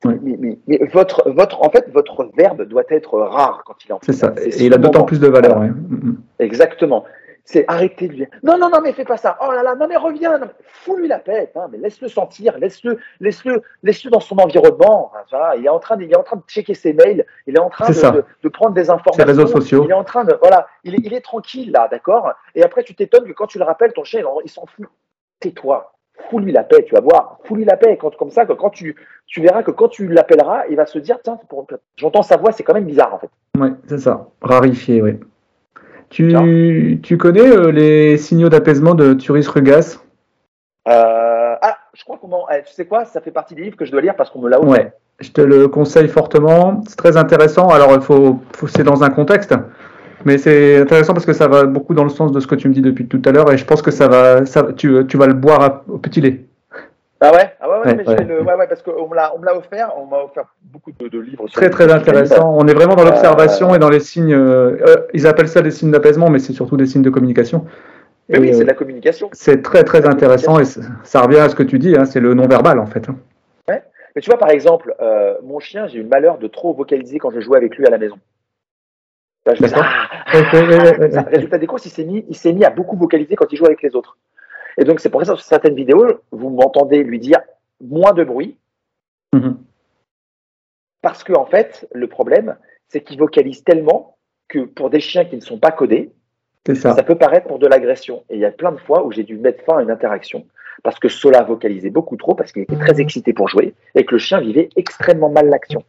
Mais, mais- mais votre, votre, en fait, votre verbe doit être rare quand il est en C'est ça. Et il a d'autant plus de valeur. ouais. Mm, Exactement. C'est arrêter de lui dire non, non, non, mais fais pas ça. Oh là là, non, mais reviens. Fous-lui la paix. hein, mais laisse-le sentir. Laisse-le laisse-le laisse-le dans son environnement. hein, il, est en train de, il est en train de checker ses mails. Il est en train de, ça. de, de prendre des informations. réseaux sociaux. Il est en train de. Voilà. Il est, il est tranquille, là, d'accord? Et après, tu t'étonnes que quand tu le rappelles, ton chien, il en- il s'en fout. Tais-toi. Fous-lui la paix, tu vas voir. Fous-lui la paix. Quand, comme ça, que quand tu, tu verras que quand tu l'appelleras, il va se dire tiens, j'entends sa voix, c'est quand même bizarre, en fait. Ouais, c'est ça. Rarifié, oui. Tu, tu connais euh, les signaux d'apaisement de Turis Rugas? Euh, ah, je crois qu'on m'en. eh, tu sais quoi Ça fait partie des livres que je dois lire parce qu'on me l'a offert. Ouais, je te le conseille fortement. C'est très intéressant. Alors, il faut, faut c'est dans un contexte, mais c'est intéressant parce que ça va beaucoup dans le sens de ce que tu me dis depuis tout à l'heure, et je pense que ça va, ça, tu, tu vas le boire à- au petit lait. Ah ouais, ah ouais, ouais, Ouais, mais je ouais. le- ouais, ouais, parce qu'on me l'a, on me l'a offert. On m'a offert beaucoup de, de livres. sur Très très intéressant. On est vraiment dans l'observation Euh, et dans les signes. euh, euh, ils appellent ça des signes d'apaisement, mais c'est surtout des signes de communication. Mais oui, c'est euh, de la communication. c'est très très intéressant et ça revient à ce que tu dis. hein, c'est le non verbal en fait. hein. Mais tu vois, par exemple, euh, mon chien, j'ai eu le malheur de trop vocaliser quand je jouais avec lui à la maison. Là, je. Ah, Ouais, ouais, ouais, ouais, ouais. Résultat des courses, il s'est mis, il s'est mis à beaucoup vocaliser quand il joue avec les autres. Et donc, c'est pour ça que sur certaines vidéos, vous m'entendez lui dire moins de bruit, Mhm. parce que en fait, le problème, c'est qu'il vocalise tellement que pour des chiens qui ne sont pas codés, ça. ça peut paraître pour de l'agression. Et il y a plein de fois où j'ai dû mettre fin à une interaction parce que Sola vocalisait beaucoup trop, parce qu'il était très excité pour jouer et que le chien vivait extrêmement mal l'action.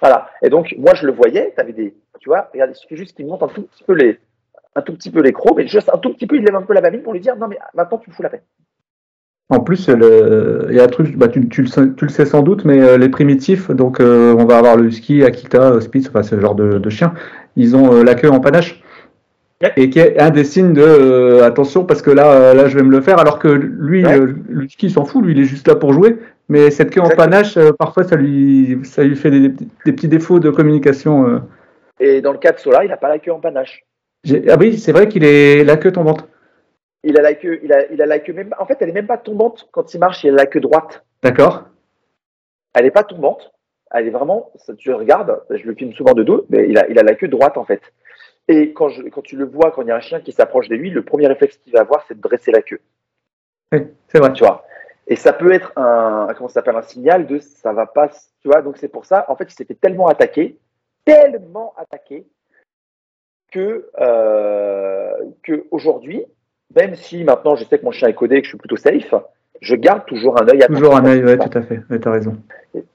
Voilà. Et donc, moi, je le voyais, tu avais des. Tu vois, regarde, il suffit juste qu'il monte un tout petit peu les. Un tout petit peu les crocs, mais juste un tout petit peu, il lève un peu la babine pour lui dire non, mais maintenant tu me fous la peine. En plus, le- il y a un truc, bah, tu, tu le sais, tu le sais sans doute, mais euh, les primitifs, donc euh, on va avoir le husky, Akita, euh, Spitz, enfin ce genre de, de chiens, ils ont euh, la queue en panache. Ouais. Et qui est un des signes de euh, attention parce que là, euh, là, je vais me le faire. Alors que lui, Ouais. euh, le husky, il s'en fout, lui, il est juste là pour jouer. Mais cette queue en panache, euh, parfois, ça lui, ça lui fait des, des petits défauts de communication. euh. Et dans le cas de Sola, il n'a pas la queue en panache. Ah oui, c'est vrai qu'il est la queue tombante. Il a la queue, il a, il a la queue même. En fait, elle est même pas tombante quand il marche. Il a la queue droite. D'accord. Elle n'est pas tombante. Elle est vraiment. ça, tu le regardes. Je le filme souvent de dos, mais il a, il a la queue droite en fait. Et quand, je, quand tu le vois, quand il y a un chien qui s'approche de lui, le premier réflexe qu'il va avoir, c'est de dresser la queue. Oui, c'est vrai. Tu vois. Et ça peut être un, comment ça s'appelle, un signal de ça va pas. Tu vois. Donc c'est pour ça. En fait, il s'est fait tellement attaquer, tellement attaqué, que euh, que aujourd'hui, même si maintenant je sais que mon chien est codé et que je suis plutôt safe, je garde toujours un œil attentif. Toujours un œil, ouais, tout à fait. Ouais, T'as raison.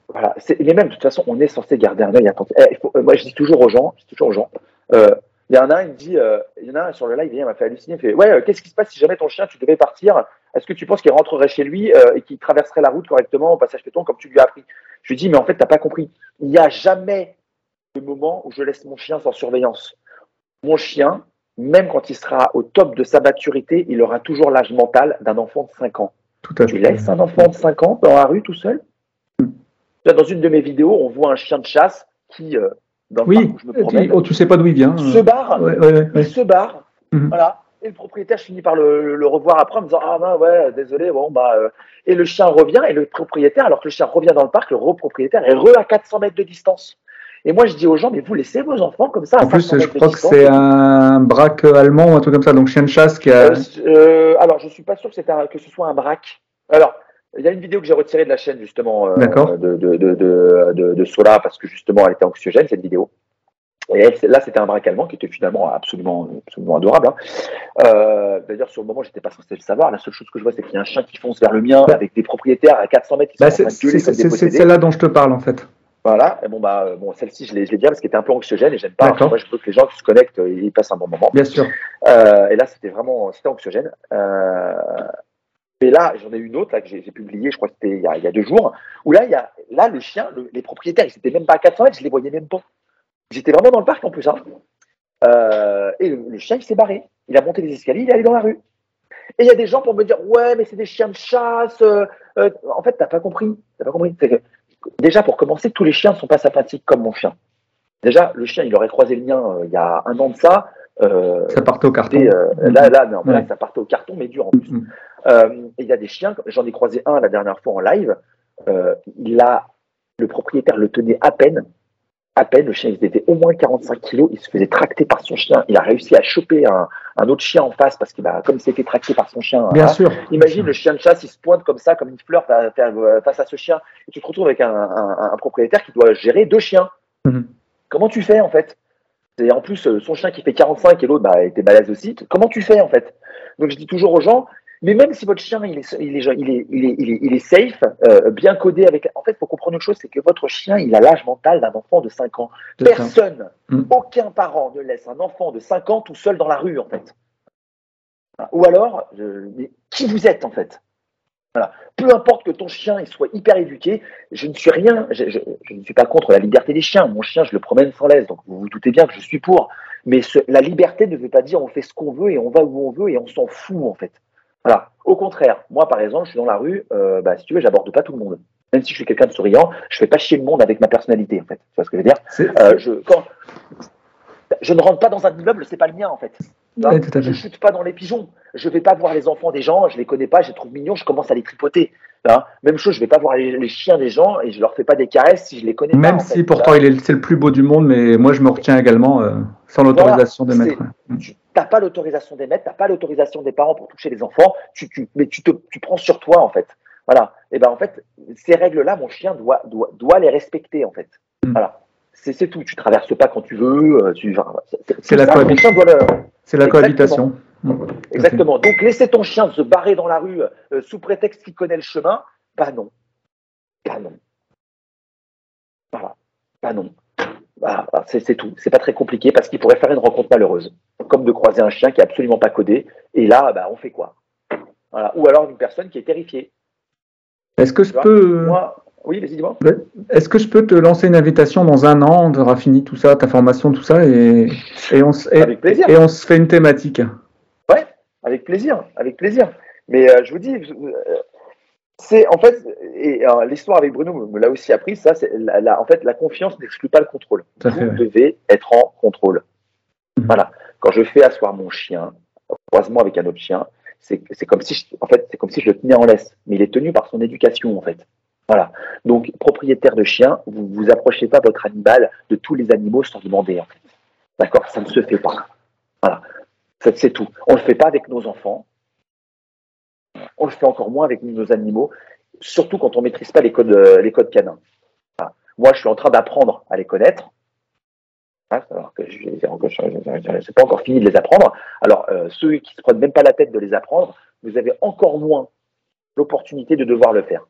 Voilà, c'est- mais même de toute façon, on est censé garder un œil attentif. Eh, faut- euh, moi, je dis toujours aux gens, je dis toujours aux gens. euh, Il y en a un, il me dit, il y en a un sur le live, il m'a fait halluciner. Il fait, ouais, qu'est-ce qui se passe si jamais ton chien, tu devais partir? Est-ce que tu penses qu'il rentrerait chez lui et qu'il traverserait la route correctement au passage piéton comme tu lui as appris? Je lui dis, mais en fait, t'as pas compris. Il n'y a jamais de moment où je laisse mon chien sans surveillance. Mon chien, même quand il sera au top de sa maturité, il aura toujours l'âge mental d'un enfant de 5 ans. Tout à Tu fait. laisses un enfant de 5 ans dans la rue tout seul Là, Dans une de mes vidéos, on voit un chien de chasse qui, euh, dans le Oui, parc où je me promène, oh, tu sais pas d'où il vient. se barre, Ouais, ouais, ouais, il se barre, Mhm. voilà. Et le propriétaire finit par le, le revoir après en me disant Ah ben ouais, désolé, bon bah. euh. Et le chien revient, et le propriétaire, alors que le chien revient dans le parc, le repropriétaire est re à 400 mètres de distance. Et moi je dis aux gens, mais vous laissez vos enfants comme ça En plus, 500 je crois que c'est un braque allemand ou un truc comme ça, donc chien de chasse qui a. Euh, euh, alors, je suis pas sûr que, un- que ce soit un braque. Alors, il y a une vidéo que j'ai retirée de la chaîne, justement, euh, de, de, de, de, Sola, parce que justement, elle était anxiogène, cette vidéo. Et elle, là, c'était un braque allemand qui était finalement absolument, absolument adorable. hein. Euh, D'ailleurs, sur le moment, j'étais pas censé le savoir. La seule chose que je vois, c'est qu'il y a un chien qui fonce vers le mien avec des propriétaires à 400 mètres qui sont Bah, c'est celle-là dont je te parle en fait. Voilà. Et bon, bah, euh, bon, celle-ci, je l'ai bien parce qu'elle était un peu anxiogène et j'aime pas. Moi, je veux que les gens qui se connectent, euh, ils passent un bon moment. Bien sûr. Euh, et là, c'était vraiment c'était anxiogène. Euh, et là, j'en ai une autre là, que j'ai publiée, je crois que c'était il, y a- il y a deux jours, où là, il y a, là le chien, le- les propriétaires, ils étaient même pas à 400 mètres, je les voyais même pas. J'étais vraiment dans le parc en plus. Hein. Euh, et le, le chien, il s'est barré. Il a monté les escaliers, il est allé dans la rue. Et il y a des gens pour me dire, ouais, mais c'est des chiens de chasse. euh, euh. en fait, t'as pas compris. T'as pas compris. Que, déjà, pour commencer, tous les chiens ne sont pas sympathiques comme mon chien. Déjà, le chien, il aurait croisé le mien euh, il y a un an de ça. Euh, Ça partait au carton. et, euh, là, là, non, là, ça partait au carton, mais dur en plus. Mhm. Euh, et il y a des chiens, j'en ai croisé un la dernière fois en live. il a, le propriétaire le tenait à peine, à peine. Le chien, il était au moins 45 kilos. Il se faisait tracter par son chien. Il a réussi à choper un, un autre chien en face parce que, bah, comme il s'était tracté par son chien. Bien hein, sûr. Imagine le chien de chasse, il se pointe comme ça, comme une fleur euh, face à ce chien. Et tu te retrouves avec un, un- un propriétaire qui doit gérer deux chiens. Mhm. Comment tu fais en fait? Et en plus, euh, son chien qui fait 45 et l'autre bah, était balèze aussi. Comment tu fais en fait? Donc je dis toujours aux gens, mais même si votre chien il est, il est, il est, il est, il est, il est safe, euh, bien codé avec. En fait, il faut comprendre une chose, c'est que votre chien, il a l'âge mental d'un enfant de 5 ans. Personne, Mm. aucun parent ne laisse un enfant de 5 ans tout seul dans la rue en fait. Ou alors, qui vous êtes en fait? Voilà. Peu importe que ton chien il soit hyper éduqué, je ne suis rien, je, je- je ne suis pas contre la liberté des chiens. Mon chien, je le promène sans laisse, donc vous vous doutez bien que je suis pour. Mais ce- la liberté ne veut pas dire on fait ce qu'on veut et on va où on veut et on s'en fout en fait. Voilà. Au contraire, moi par exemple, je suis dans la rue, euh, bah, si tu veux, j'aborde pas tout le monde. Même si je suis quelqu'un de souriant, je fais pas chier le monde avec ma personnalité en fait. Tu vois ce que je veux dire? Euh, je, quand, je ne rentre pas dans un immeuble, c'est pas le mien en fait. Je fait. chute pas dans les pigeons. Je vais pas voir les enfants des gens, je les connais pas, je les trouve mignons, je commence à les tripoter. Hein. Même chose, je vais pas voir les, les chiens des gens et je leur fais pas des caresses si je les connais pas. Même si fait. pourtant il est, c'est le plus beau du monde, mais moi je me retiens également euh, sans l'autorisation Voilà, de maître. tu n'as pas l'autorisation des maîtres, tu n'as pas l'autorisation des parents pour toucher les enfants, tu, tu- mais tu, te, tu prends sur toi en fait. Voilà. Et ben en fait, ces règles-là, mon chien doit, doit, doit les respecter en fait. Mm. Voilà. C'est tout. Tu traverses pas quand tu veux. euh, Tu, enfin, c'est- la cohabitation. C'est la Exactement. cohabitation. Mm, fait. Exactement. Donc laisser ton chien se barrer dans la rue euh, sous prétexte qu'il connaît le chemin, bah non. Bah non. Voilà. Bah non. Bah, bah, c'est tout. C'est pas très compliqué parce qu'il pourrait faire une rencontre malheureuse. Comme de croiser un chien qui est absolument pas codé. Et là, bah, on fait quoi? Voilà. Ou alors une personne qui est terrifiée. Est-ce que je vois, peux, Moi, oui, vas-y, dis-moi. est-ce que je peux te lancer une invitation dans un an, de fini tout ça, ta formation, tout ça, et, et, on, se- et, Avec plaisir. et on se fait une thématique? Avec plaisir, avec plaisir. Mais euh, je vous dis, euh, c'est en fait, et euh, l'histoire avec Bruno me, l'a aussi appris, ça, c'est la, la- en fait, la confiance n'exclut pas le contrôle. Vous fait, ouais. devez être en contrôle. Mhm. Voilà. Quand je fais asseoir mon chien, croisement avec un autre chien, c'est c'est comme si, je, en fait, c'est comme si je le tenais en laisse, mais il est tenu par son éducation, en fait. Voilà. Donc, propriétaire de chien, vous vous approchez pas votre animal de tous les animaux sans demander, en fait. D'accord? Ça ne se fait pas. Voilà. C'est tout. On ne le fait pas avec nos enfants. On le fait encore moins avec nos animaux, surtout quand on ne maîtrise pas les codes, euh, les codes canins. Voilà. Moi, je suis en train d'apprendre à les connaître. Hein, alors que je n'ai pas encore fini de les apprendre. Alors, euh, ceux qui ne se prennent même pas la tête de les apprendre, vous avez encore moins l'opportunité de devoir le faire.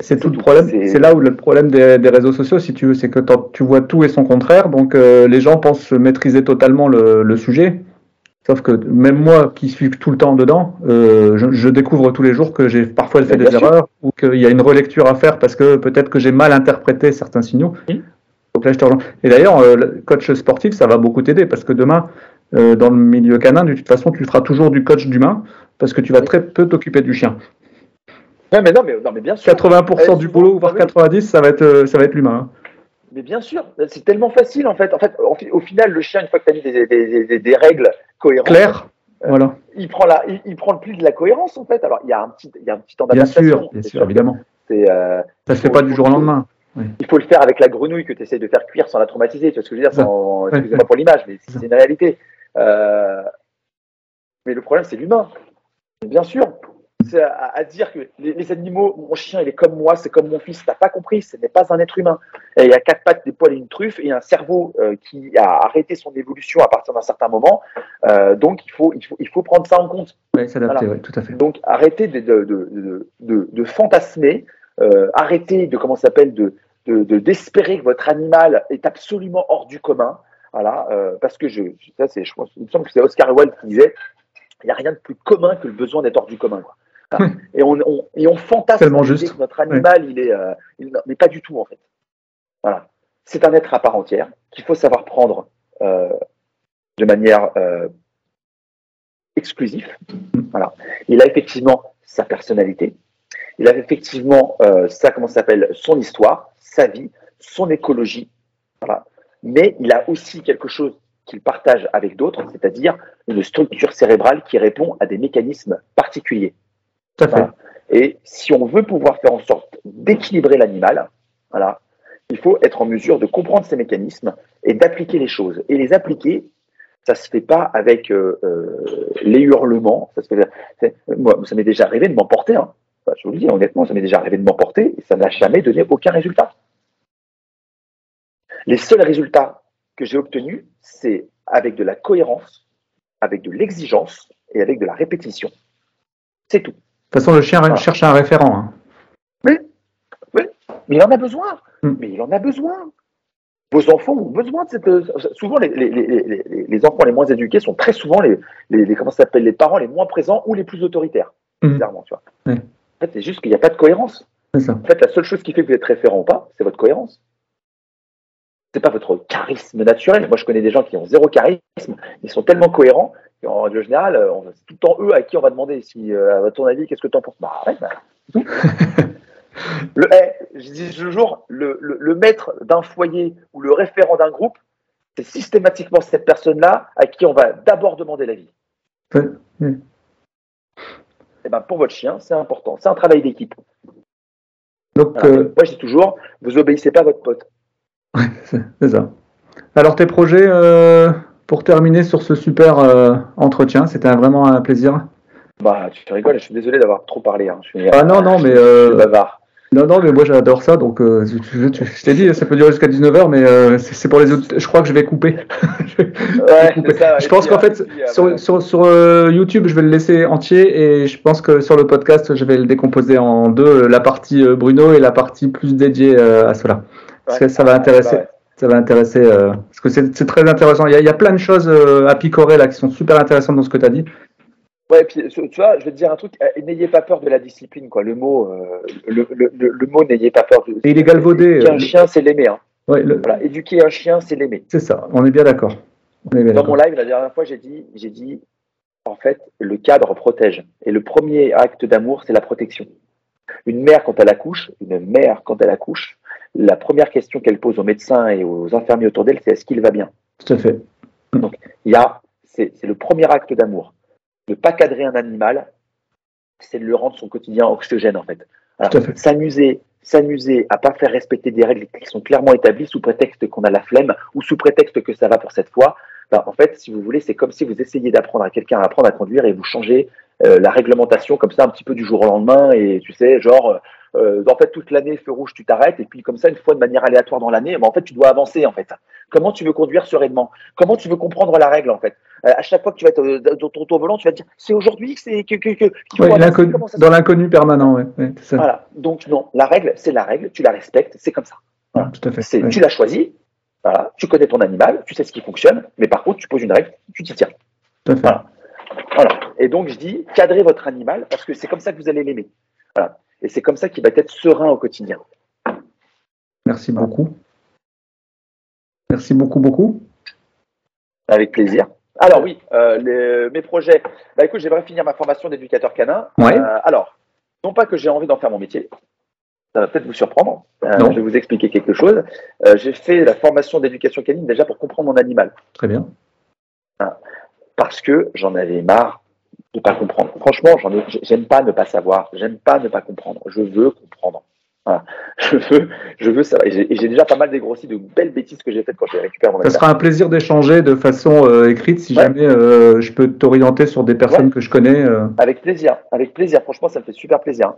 C'est tout le tout. problème. C'est- C'est là où le problème des, des réseaux sociaux, si tu veux, c'est que tu vois tout et son contraire. Donc euh, les gens pensent maîtriser totalement le, le sujet. Sauf que même moi, qui suis tout le temps dedans, euh, je, je découvre tous les jours que j'ai parfois fait des bien sûr. erreurs ou qu'il y a une relecture à faire parce que peut-être que j'ai mal interprété certains signaux. Oui. Donc là, je te rejoins. Et d'ailleurs, euh, coach sportif, ça va beaucoup t'aider parce que demain, euh, dans le milieu canin, de toute façon, tu feras toujours du coach d'humain parce que tu vas Oui. très peu t'occuper du chien. Mais non, mais, non, mais bien sûr. 80% Eh, du boulot, voire oui. 90, ça va être, ça va être l'humain. hein. Mais bien sûr, c'est tellement facile en fait. En fait, au, fi- au final, le chien, une fois que tu as mis des, des- des- des règles cohérentes, Euh, voilà. il prend, la, il, il prend le pli de la cohérence en fait. Alors, il y a un petit, il y a un petit temps Bien d'adaptation. sûr, bien sûr, évidemment. Euh, Ça se fait faut- pas du jour au lendemain. il faut le faire avec la grenouille que tu essaies de faire cuire sans la traumatiser. Tu vois ce que je veux dire sans- Ouais, Excusez-moi ouais. pour l'image, mais c'est une réalité. Euh, mais le problème, c'est l'humain. Bien sûr. C'est à, à dire que les, les animaux, mon chien, il est comme moi, c'est comme mon fils. T'as pas compris, ce n'est pas un être humain. Et il y a quatre pattes, des poils et une truffe, et un cerveau euh, qui a arrêté son évolution à partir d'un certain moment. Euh, donc, il faut, il, faut, il faut prendre ça en compte. Oui, s'adapter, Voilà. ouais, tout à fait. Donc, arrêtez de, de, de, de, fantasmer, euh, arrêtez de, comment ça s'appelle, de, de, de- d'espérer que votre animal est absolument hors du commun. Voilà, euh, parce que je, ça, c'est, je pense, il me semble que c'est Oscar Wilde qui disait il n'y a rien de plus commun que le besoin d'être hors du commun. Quoi. Et, on, on- et on fantasme juste. que notre animal, il est, euh, il- mais pas du tout en fait. Voilà, c'est un être à part entière qu'il faut savoir prendre euh, de manière euh, exclusive. Voilà, il a effectivement sa personnalité, il a effectivement sa comment ça s'appelle son histoire, sa vie, son écologie. Voilà, mais il a aussi quelque chose qu'il partage avec d'autres, c'est-à-dire une structure cérébrale qui répond à des mécanismes particuliers. Et si on veut pouvoir faire en sorte d'équilibrer l'animal, voilà, il faut être en mesure de comprendre ces mécanismes et d'appliquer les choses. Et les appliquer, ça se fait pas avec euh, euh, les hurlements. Ça, se fait, moi, ça m'est déjà arrivé de m'emporter. Hein. Je vous le dis honnêtement, ça m'est déjà arrivé de m'emporter et ça n'a jamais donné aucun résultat. Les seuls résultats que j'ai obtenus, c'est avec de la cohérence, avec de l'exigence et avec de la répétition. C'est tout. De toute façon, le chien Voilà. cherche un référent. hein. Mais il en a besoin. Mm. Mais il en a besoin. Vos enfants ont besoin de cette. euh, Souvent, les, les, les, les- les enfants les moins éduqués sont très souvent les, comment ça s'appelle les parents les moins présents ou les plus autoritaires. Mm. Bizarrement, tu vois. Ouais. fait, c'est juste qu'il n'y a pas de cohérence. Ça. En fait, la seule chose qui fait que vous êtes référent ou pas, c'est votre cohérence. C'est pas votre charisme naturel. Moi, je connais des gens qui ont zéro charisme. Ils sont tellement cohérents qu'en règle générale, c'est tout le temps eux à qui on va demander si, à ton avis, qu'est-ce que tu en penses? Bah, ouais, bah, le, je dis toujours, le, le, le maître d'un foyer ou le référent d'un groupe, c'est systématiquement cette personne-là à qui on va d'abord demander l'avis. Et ben pour votre chien, c'est important. C'est un travail d'équipe. Donc, Alors, euh, Moi, je dis toujours, vous obéissez pas à votre pote. c'est c'est ça. Alors, tes projets, euh, pour terminer sur ce super euh, entretien, c'était vraiment un plaisir. Bah, tu rigoles, je suis désolé d'avoir trop parlé. hein. Je suis, Ah non, non, mais, je euh, suis bavard. Non, non, mais moi j'adore ça, donc euh, je, je- je- je t'ai dit, ça peut durer jusqu'à 19h, mais euh, c'est pour les autres. Je crois que je vais couper. Ouais, couper. c'est ça. je pense qu'en fait, puis, sur, voilà. sur, sur, euh, YouTube, je vais le laisser entier et je pense que sur le podcast, je vais le décomposer en deux, la partie Bruno et la partie plus dédiée à cela. Parce Ouais. que ça va intéresser. Bah ouais. Ça va intéresser, euh, parce que c'est très intéressant. Il y, a, il y a plein de choses euh, à picorer là qui sont super intéressantes dans ce que tu as dit. Ouais, et puis tu vois, je vais te dire un truc, euh, n'ayez pas peur de la discipline, quoi. Le mot, euh, le, le, le, le mot, n'ayez pas peur. De... Et il est galvaudé, Éduquer un chien, c'est l'aimer. Hein. Ouais, Voilà, éduquer un chien, c'est l'aimer. c'est ça, on est bien d'accord. Dans mon live, la dernière fois, j'ai dit, j'ai dit, en fait, le cadre protège. Et le premier acte d'amour, c'est la protection. Une mère, quand elle accouche, une mère, quand elle accouche, la première question qu'elle pose aux médecins et aux infirmiers autour d'elle, c'est est-ce qu'il va bien? Tout à fait. Il y a, c'est le premier acte d'amour. Ne pas cadrer un animal, c'est de le rendre son quotidien oxygène, en fait. Alors, Tout à fait. S'amuser, s'amuser à pas faire respecter des règles qui sont clairement établies sous prétexte qu'on a la flemme ou sous prétexte que ça va pour cette fois. ben, en fait, si vous voulez, c'est comme si vous essayiez d'apprendre à quelqu'un à apprendre à conduire et vous changez euh, la réglementation comme ça un petit peu du jour au lendemain et tu sais, genre, euh, en fait, toute l'année, feu rouge, tu t'arrêtes et puis comme ça, une fois de manière aléatoire dans l'année, ben, en fait, tu dois avancer en fait. Comment tu veux conduire sereinement? Comment tu veux comprendre la règle en fait? Euh, À chaque fois que tu vas être euh, dans ton volant, tu vas te dire, c'est aujourd'hui que c'est que, que, Ouais, avancer, dans l'inconnu permanent, ouais, ça. voilà. Donc non, la règle, c'est la règle, tu la respectes, c'est comme ça. voilà. Tout à fait. Ouais. Tu l'as choisi, voilà, tu connais ton animal, tu sais ce qui fonctionne, mais par contre, tu poses une règle, tu t'y tiens. Tout à fait. Voilà. Voilà. Et donc, je dis, cadrez votre animal parce que c'est comme ça que vous allez l'aimer. Voilà. Et c'est comme ça qu'il va être serein au quotidien. Merci beaucoup. Merci beaucoup, beaucoup. Avec plaisir. Alors oui, euh, les- mes projets. Bah écoute, j'aimerais finir ma formation d'éducateur canin. Ouais. Euh, alors, non pas que j'ai envie d'en faire mon métier. Ça va peut-être vous surprendre. Euh, je vais vous expliquer quelque chose. J'ai fait la formation d'éducation canine déjà pour comprendre mon animal. Très bien. Parce que j'en avais marre de pas comprendre. Franchement, j'en ai, j'aime pas ne pas savoir, j'aime pas ne pas comprendre. Je veux comprendre. Voilà. Je veux, je veux savoir. Et j'ai, déjà pas mal dégrossi de belles bêtises que j'ai faites quand j'ai récupéré mon Ça sera un plaisir d'échanger de façon euh, écrite si Ouais. jamais euh, je peux t'orienter sur des personnes Ouais. que je connais. euh. Avec plaisir, avec plaisir. Franchement, ça me fait super plaisir.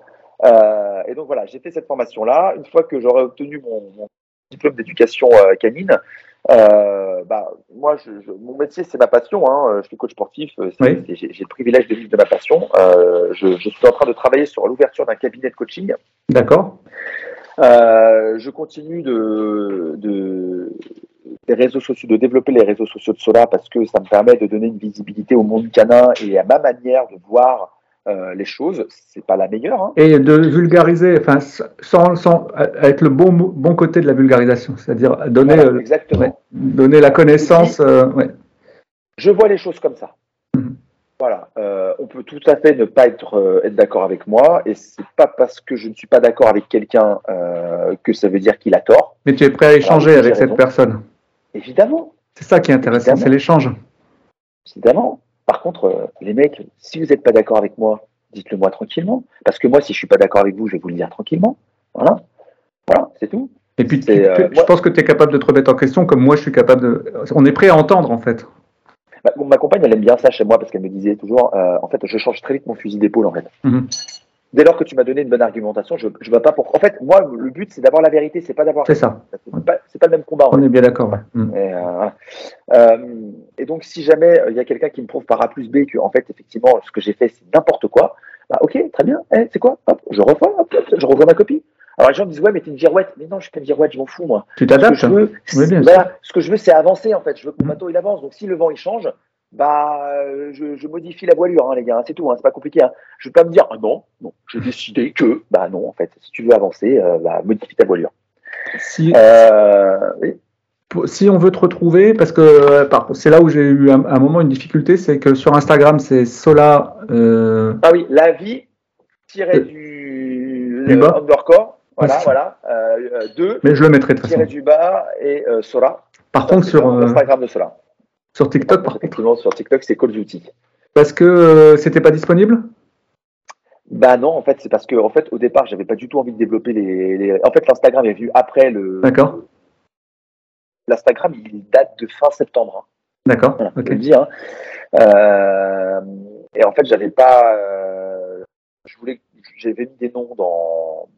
Euh, et donc voilà, j'ai fait cette formation-là. Une fois que j'aurai obtenu mon, mon diplôme d'éducation canine, euh, bah, moi, je, je- mon métier, c'est ma passion. Hein. Je suis coach sportif. euh, Oui. j'ai le privilège de vivre de ma passion. Euh, je, je suis en train de travailler sur l'ouverture d'un cabinet de coaching. D'accord Euh, je continue de, de, des réseaux sociaux, de développer les réseaux sociaux de Sola parce que ça me permet de donner une visibilité au monde canin et à ma manière de voir euh, les choses. C'est pas la meilleure. Hein. Et de vulgariser, enfin, sans, sans, avec le bon, bon côté de la vulgarisation, c'est-à-dire donner, Voilà, euh, exactement. ouais, donner la connaissance. euh, ouais. Je vois les choses comme ça. Mhm. Voilà, euh, on peut tout à fait ne pas être, euh, être d'accord avec moi, et c'est pas parce que je ne suis pas d'accord avec quelqu'un euh, que ça veut dire qu'il a tort. Mais tu es prêt à échanger avec cette raison. personne. Évidemment, C'est ça qui est intéressant, c'est l'échange. évidemment. Par contre, euh, les mecs, si vous n'êtes pas d'accord avec moi, dites-le moi tranquillement. Parce que moi, si je suis pas d'accord avec vous, je vais vous le dire tranquillement. Voilà, voilà, c'est tout. Et puis, euh, je pense que tu es capable de te remettre en question, comme moi, je suis capable de. On est prêt à entendre, en fait. Ma, ma compagne, elle aime bien ça chez moi parce qu'elle me disait toujours, euh, en fait, je change très vite mon fusil d'épaule, en fait. Mhm. Dès lors que tu m'as donné une bonne argumentation, je ne vois pas pourquoi. En fait, moi, le but, c'est d'avoir la vérité, c'est pas d'avoir. C'est ça. C'est pas, pas le même combat. On est bien d'accord. ouais. Et, euh. Euh, et donc, si jamais euh, il y a quelqu'un qui me prouve par A plus B que, en fait, effectivement, ce que j'ai fait, c'est n'importe quoi, bah, ok, très bien. Eh, c'est quoi? Hop, Je refais, hop, hop, je revois ma copie. Alors, les gens me disent, ouais, mais t'es une girouette. Mais non, je suis pas une girouette, je m'en fous, moi. Tu Ce que t'adaptes je veux, Oui, bien voilà, ce que je veux, c'est avancer, en fait. Je veux que mon Mhm. bateau, il avance. Donc, si le vent, il change, bah, euh, je, je modifie la voilure, hein, les gars, c'est tout, hein, c'est pas compliqué. Hein. Je vais pas me dire, ah non, non, j'ai décidé que, bah non, en fait, si tu veux avancer, euh, bah, modifie ta voilure. Si, Euh, oui. si on veut te retrouver, parce que c'est là où j'ai eu un, un moment une difficulté, c'est que sur Instagram, c'est Sola. euh, Ah oui, la vie tiré Euh, du, du bas. underscore, voilà, voilà, 2, mais je le mettrai de toute façon. du bas et Sola. Par contre, sur, Instagram de Sola. Sur TikTok, par contre, sur TikTok, c'est Call of Duty. parce que euh, c'était pas disponible? Bah non, en fait, c'est parce que en fait, au départ, j'avais pas du tout envie de développer les. les- En fait, l'Instagram est venu après le. D'accord, L'Instagram, il date de fin septembre. hein. d'accord, Voilà, le. Hein. Euh, et en fait, j'avais pas. euh, je voulais. J'avais mis des noms dans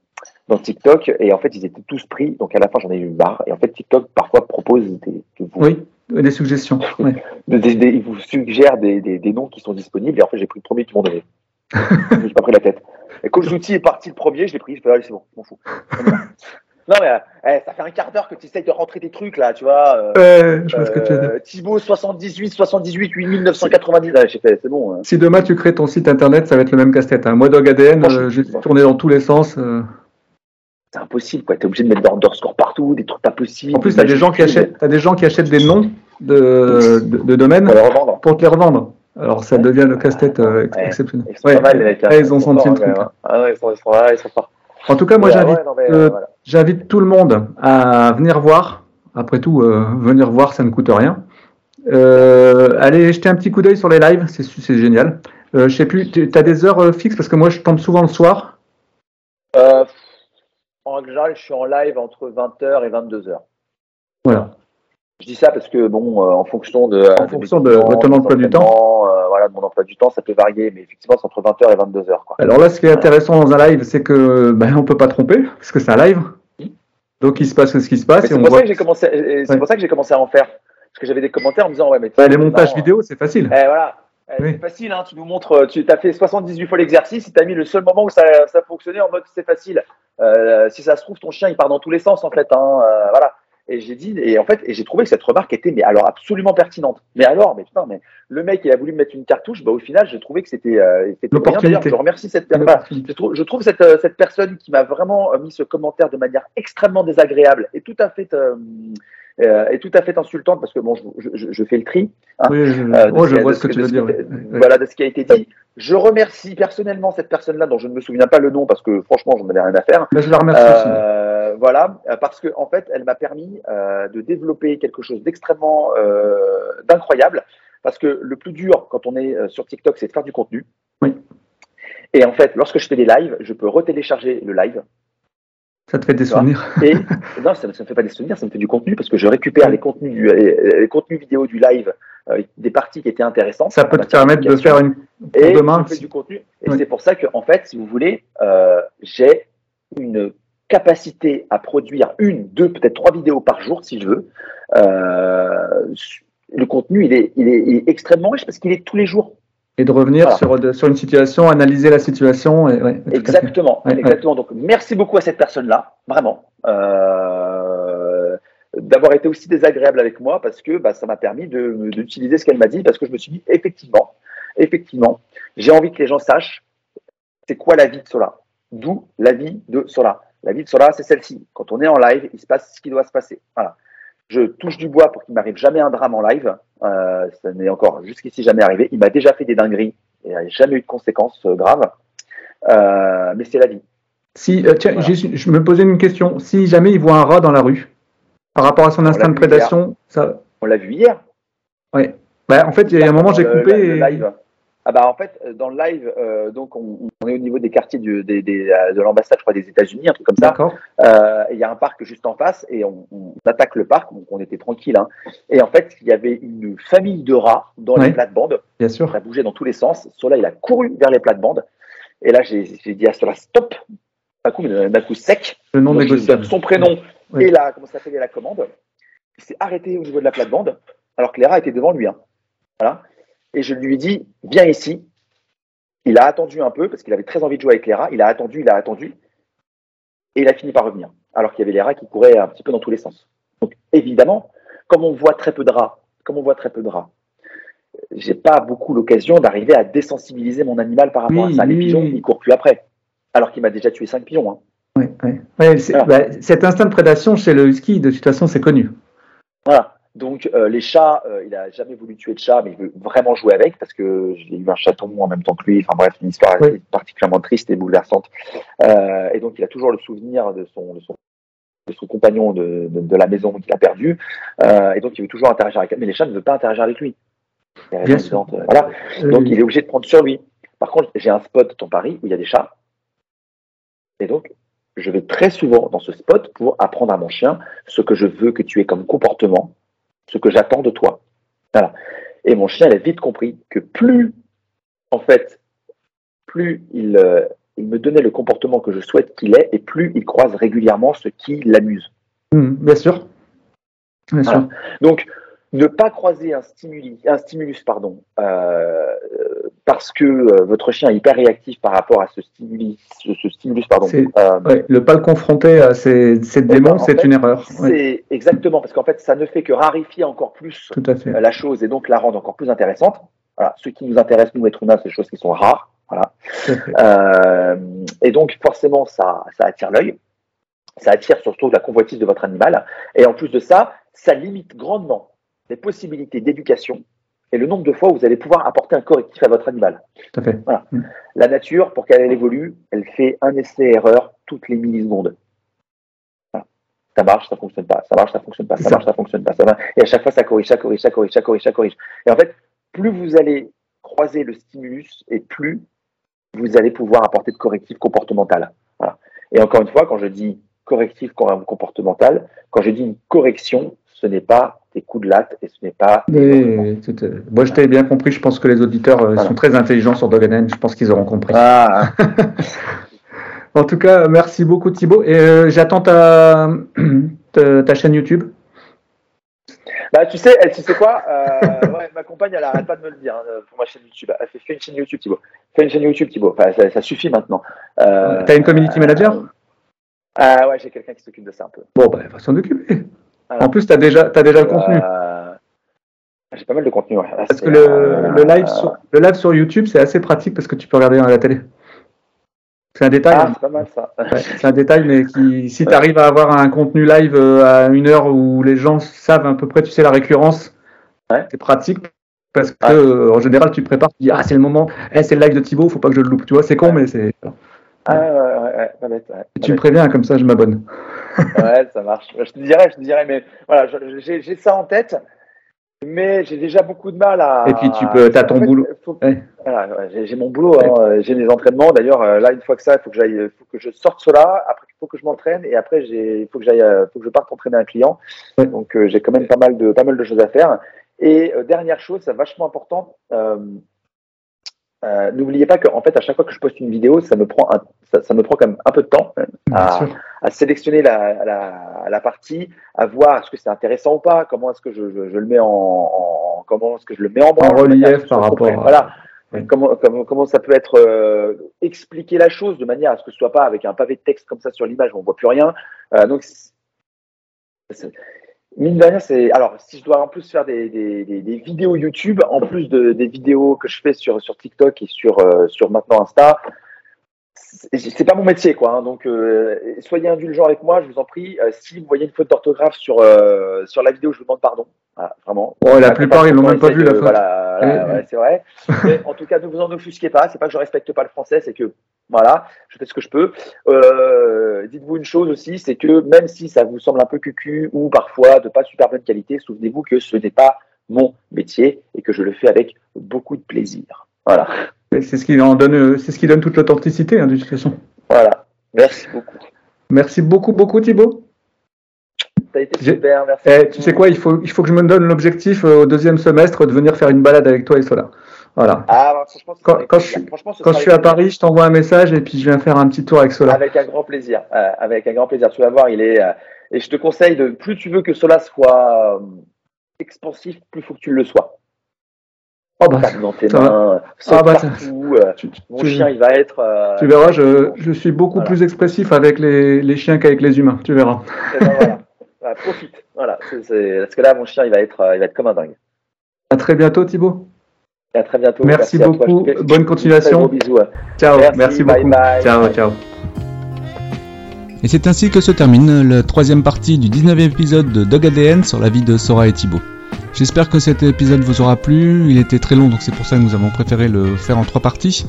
dans TikTok et en fait, ils étaient tous pris. Donc à la fin, j'en ai eu marre. Et en fait, TikTok parfois propose des. que vous- Oui, des suggestions. ouais. des- des- ils vous suggèrent des, des, des noms qui sont disponibles. Et en fait, j'ai pris le premier qu'ils m'ont donné. je suis pas pris la tête. Et of Duty est parti le premier, je l'ai pris. Je fais, allez, c'est bon, je m'en fous. non, mais euh, eh, ça fait un quart d'heure que tu essayes de rentrer tes trucs là, tu vois. euh, je vois ce que tu veux dire. euh, Thibaut 78, 78, 8990. Ah, j'ai fait, c'est bon. hein. Si demain tu crées ton site internet, ça va être le même casse-tête. hein. Moi, Dog ADN, euh, j'ai tourné dans tous les sens. C'est impossible, quoi. T'es obligé de mettre des underscores partout, des trucs pas possibles. En plus, t'as des gens qui achètent, t'as des gens qui achètent des noms de, de, de domaines Pour les revendre. pour te les revendre. Alors, ça Ouais. devient le casse-tête euh, Ouais. exceptionnel. Ils sont Ouais, pas mal, les mecs. hein. ils ont senti le truc. Ah ouais, ils sont, ils sont là, ils sont forts. En tout cas, moi, j'invite, euh, voilà. j'invite tout le monde à venir voir. Après tout, euh, venir voir, ça ne coûte rien. Euh, allez jeter un petit coup d'œil sur les lives, c'est, c'est génial. Je sais plus, tu as des heures fixes? Parce que moi, je tombe souvent le soir. Euh, en général, je suis en live entre 20h et 22h. Voilà. Je dis ça parce que, bon, euh, en fonction de. En de fonction de- ton emploi du temps. euh, voilà, de mon emploi du temps, ça peut varier, mais effectivement, c'est entre 20h et 22h. Quoi. Alors là, ce qui est intéressant dans un live, c'est que ben, on peut pas tromper parce que c'est un live. Donc il se passe ce qui se passe C'est pour, voit ça que j'ai commencé, et c'est Ouais. pour ça que j'ai commencé à en faire. Parce que j'avais des commentaires en me disant, ouais, mais. Les montages non, vidéo, c'est facile. Eh, voilà. Oui. C'est facile, hein, tu nous montres, tu as fait 78 fois l'exercice, tu as mis le seul moment où ça, ça fonctionnait en mode c'est facile. Euh, si ça se trouve, ton chien il part dans tous les sens en fait. Hein, euh, voilà. Et j'ai dit, et en fait, et j'ai trouvé que cette remarque était, mais alors absolument pertinente. Mais alors, mais putain, mais le mec il a voulu me mettre une cartouche, bah au final j'ai trouvé que c'était euh, Je remercie cette personne. Je trouve, je trouve cette, euh, cette personne qui m'a vraiment euh, mis ce commentaire de manière extrêmement désagréable et tout à fait euh, euh, et tout à fait insultante parce que bon, je, je- je fais le tri. Oui, je, Euh, oh, je a- vois ce que tu de veux dire. oui. Voilà de ce qui a été dit. Je remercie personnellement cette personne-là dont je ne me souviens pas le nom parce que franchement, j'en avais rien à faire. Ben, je la remercie aussi. Euh, voilà, euh, parce que en fait, elle m'a permis de développer quelque chose d'extrêmement d'incroyable. Parce que le plus dur quand on est sur TikTok, c'est de faire du contenu. Oui. Et en fait, lorsque je fais des lives, je peux retélécharger le live. Ça te fait des souvenirs. Et non, ça ne me fait pas des souvenirs, ça me fait du contenu parce que je récupère les contenus, du, les, les contenus vidéo du live, euh, des parties qui étaient intéressantes. Ça peut te permettre de faire une pour et demain. du contenu. Et Oui. c'est pour ça que, en fait, si vous voulez, euh, j'ai une capacité à produire une, deux, peut-être trois vidéos par jour, si je veux. Euh, le contenu, il est, il est, il est extrêmement riche parce qu'il est tous les jours. Et de revenir Voilà. sur, de- sur une situation, analyser la situation. Et, ouais. Exactement, Ouais, exactement. Donc, merci beaucoup à cette personne-là, vraiment, euh, d'avoir été aussi désagréable avec moi parce que bah, ça m'a permis de- d'utiliser ce qu'elle m'a dit parce que je me suis dit, effectivement, effectivement, j'ai envie que les gens sachent c'est quoi la vie de Sola. D'où la vie de Sola. La vie de Sola, c'est celle-ci. Quand on est en live, il se passe ce qui doit se passer. Voilà. Je touche du bois pour qu'il m'arrive jamais un drame en live. Euh, ça n'est encore jusqu'ici jamais arrivé. Il m'a déjà fait des dingueries et il n'y a jamais eu de conséquences euh, graves. Euh, mais c'est la vie. Si, euh, tiens, Voilà. je me posais une question. Si jamais il voit un rat dans la rue, par rapport à son instinct de prédation, ça. On l'a vu hier. Ouais. Bah, en fait, il y a un moment, j'ai le- coupé. et-. Ah bah en fait, euh, dans le live, euh, donc on, on est au niveau des quartiers du- des- des, euh, de l'ambassade, je crois, des États-Unis, un truc comme ça. Euh, Il y a un parc juste en face et on, on attaque le parc, donc on était tranquille. Hein. Et en fait, il y avait une famille de rats dans Ouais. les plates-bandes. Bien sûr. Ça bougeait dans tous les sens. Cela, il a couru vers les plates-bandes. Et là, j'ai dit à cela stop. D'un coup, d'un coup sec. Le négociable. donne son prénom et la, comment ça s'appelle la commande. Il s'est arrêté au niveau de la plate-bande, alors que les rats étaient devant lui. hein. Voilà. Et je lui ai dit, viens ici. Il a attendu un peu, parce qu'il avait très envie de jouer avec les rats. Il a attendu, il a attendu. Et il a fini par revenir. Alors qu'il y avait les rats qui couraient un petit peu dans tous les sens. Donc, évidemment, comme on voit très peu de rats, comme on voit très peu de rats, j'ai pas beaucoup l'occasion d'arriver à désensibiliser mon animal par rapport Oui, à ça. Les oui, pigeons, oui. ils courent plus après. Alors qu'il m'a déjà tué cinq pigeons. hein. Ouais, ouais. Ouais, c'est- Voilà. bah, cet instinct de prédation chez le husky, de toute façon, c'est connu. Voilà. Donc euh, les chats, euh, il a jamais voulu tuer de chat, mais il veut vraiment jouer avec parce que j'ai eu un chaton en même temps que lui. Enfin bref, une histoire Oui. particulièrement triste et bouleversante. Euh, et donc il a toujours le souvenir de son, de son, de son compagnon de, de, de la maison qu'il a perdu. Et donc il veut toujours interagir avec. Mais les chats ne veulent pas interagir avec lui. Bien sûr. Voilà. Donc il est obligé de prendre sur lui. Par contre, j'ai un spot dans Paris où il y a des chats. Et donc, je vais très souvent dans ce spot pour apprendre à mon chien ce que je veux que tu aies comme comportement, ce que j'attends de toi. Voilà. Et mon chien, il a vite compris que plus, en fait, plus il, euh, il me donnait le comportement que je souhaite qu'il ait, et plus il croise régulièrement ce qui l'amuse. hum, bien sûr. Bien Voilà. sûr. Donc, ne pas croiser un, stimuli, un stimulus pardon, euh, parce que euh, votre chien est hyper réactif par rapport à ce stimulus, ce, ce stimulus pardon, euh, Ouais, le pas le confronter à ces, ces démons, c'est une erreur. Ouais, c'est exactement parce qu'en fait, ça ne fait que rarifier encore plus tout à fait. la chose et donc la rendre encore plus intéressante. Voilà, ce qui nous intéresse, nous, êtres humains, c'est des choses qui sont rares. Voilà. et donc, forcément, ça, ça attire l'œil. Ça attire surtout la convoitise de votre animal. Et en plus de ça, ça limite grandement les possibilités d'éducation et le nombre de fois où vous allez pouvoir apporter un correctif à votre animal. Tout à fait. La nature, pour qu'elle évolue, elle fait un essai-erreur toutes les millisecondes. Voilà. Ça marche, ça fonctionne pas. Ça marche, ça fonctionne pas. Ça Ça. marche, ça fonctionne pas. Ça va. Et à chaque fois, ça corrige, ça corrige, ça corrige, ça corrige, ça corrige. Et en fait, plus vous allez croiser le stimulus et plus vous allez pouvoir apporter de correctif comportemental. Voilà. Et encore une fois, quand je dis correctif comportemental, quand je dis une correction, ce n'est pas des coups de latte et ce n'est pas à- moi, je t'ai bien compris. Je pense que les auditeurs euh, Voilà. sont très intelligents sur Doganen. Je pense qu'ils auront compris. Ah, En tout cas, merci beaucoup Thibaut. Et euh, j'attends ta, ta, ta chaîne YouTube. Bah, tu sais, elle, tu sais quoi euh, ouais, Ma compagne, elle arrête pas de me le dire hein, pour ma chaîne YouTube. Elle fait, fais une chaîne YouTube, Thibaut. Fais une chaîne YouTube, Thibaut. Enfin, ça, ça suffit maintenant. Euh, T'as une community manager? Ah ouais, j'ai quelqu'un qui s'occupe de ça un peu. Bon, bah, va s'en occuper. Voilà. En plus, t'as déjà, as déjà le contenu. Euh, j'ai pas mal de contenu. Ouais. Là, Parce que le, euh, le, live sur, le live sur YouTube, c'est assez pratique parce que tu peux regarder à la télé. C'est un détail. Ah, c'est pas mal ça. Ouais, c'est un détail, mais qui, si tu arrives à avoir un contenu live euh, à une heure où les gens savent à peu près, tu sais, la récurrence, Ouais. c'est pratique. Parce que Ouais. en général, tu te prépares, tu dis Ah, c'est le moment, Eh, c'est le live de Thibaut, faut pas que je le loupe. Tu vois, c'est con, mais c'est. Ah ouais, ouais, ouais, ouais, pas bête, ouais, pas Tu me préviens, comme ça, je m'abonne. Ouais, ça marche. Je te dirais, je te dirais, mais voilà, j'ai ça en tête, mais j'ai déjà beaucoup de mal à. Et puis, tu peux- t'as ton En fait, boulot. faut- Ouais. Voilà, j'ai mon boulot, hein, euh, j'ai mes entraînements. D'ailleurs, euh, là, une fois que ça, il faut que j'aille, euh, faut que je sorte cela. Après, il faut que je m'entraîne, et après, il faut que j'aille, faut que je parte entraîner un client. Donc, euh, j'ai quand même pas mal de, pas mal de choses à faire. Et euh, dernière chose, c'est vachement important. euh, euh, N'oubliez pas qu'en fait, à chaque fois que je poste une vidéo, ça me prend, un, ça, ça me prend quand même un peu de temps. Sûr. à sélectionner la, la, la partie, à voir est-ce que c'est intéressant ou pas, comment est-ce que je, je, je le mets en, en- comment est-ce que je le mets en relief par rapport à- voilà comment, comment comment ça peut être euh, expliquer la chose de manière à ce que ce soit pas avec un pavé de texte comme ça sur l'image où on voit plus rien Euh, donc mine de c'est alors si je dois en plus faire des, des, vidéos YouTube en plus de, des vidéos que je fais sur sur TikTok et sur euh, sur maintenant Insta c'est pas mon métier, quoi. hein. donc, euh, soyez indulgents avec moi, je vous en prie. Euh, si vous voyez une faute d'orthographe sur sur la vidéo, je vous demande pardon. Voilà, vraiment. Bon, la La plupart, ils l'ont même pas vu, la de- faute. Voilà, ouais, c'est vrai. Mais en tout cas, ne vous en offusquez pas. C'est pas que je respecte pas le français, c'est que voilà, je fais ce que je peux. Euh, Dites-vous une chose aussi, c'est que même si ça vous semble un peu cucu ou parfois de pas super bonne qualité, souvenez-vous que ce n'est pas mon métier et que je le fais avec beaucoup de plaisir. Voilà, C'est ce qui en donne, euh, c'est ce qui donne toute l'authenticité, hein, de toute façon. voilà. Merci beaucoup. Merci beaucoup, beaucoup, Thibaut. A été super, merci. Eh, tu sais quoi, il faut, il faut que je me donne l'objectif euh, au deuxième semestre de venir faire une balade avec toi et Sola. Voilà. Ah, bah, Quand- je suis- Quand je à. Paris, je t'envoie un message et puis je viens faire un petit tour avec Sola. Avec un grand plaisir. Euh, avec un grand plaisir. Tu vas voir, il est. euh, et je te conseille de plus tu veux que cela soit expansif, plus faut que tu le sois. Oh bah, dans tes ça va. main, saute Ah bah, partout. tu, tu- mon tu- chien, il va être. euh, tu verras, je, je suis beaucoup Voilà. plus expressif avec les, les chiens qu'avec les humains. Tu verras. eh ben voilà. Voilà, profite. Voilà. Parce que là, mon chien, il va être, euh, il va être comme un dingue. À très bientôt, Thibaut. Et à très bientôt. Merci, beaucoup. Te Bonne continuation. gros bisous. Ciao. Merci, Merci, bye beaucoup. bye. ciao, Bye. ciao. Et c'est ainsi que se termine la troisième partie du 19e épisode de Dog ADN sur la vie de Sora et Thibaut. J'espère que cet épisode vous aura plu, il était très long donc c'est pour ça que nous avons préféré le faire en trois parties.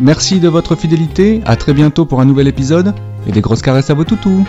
Merci de votre fidélité, à très bientôt pour un nouvel épisode, et des grosses caresses à vos toutous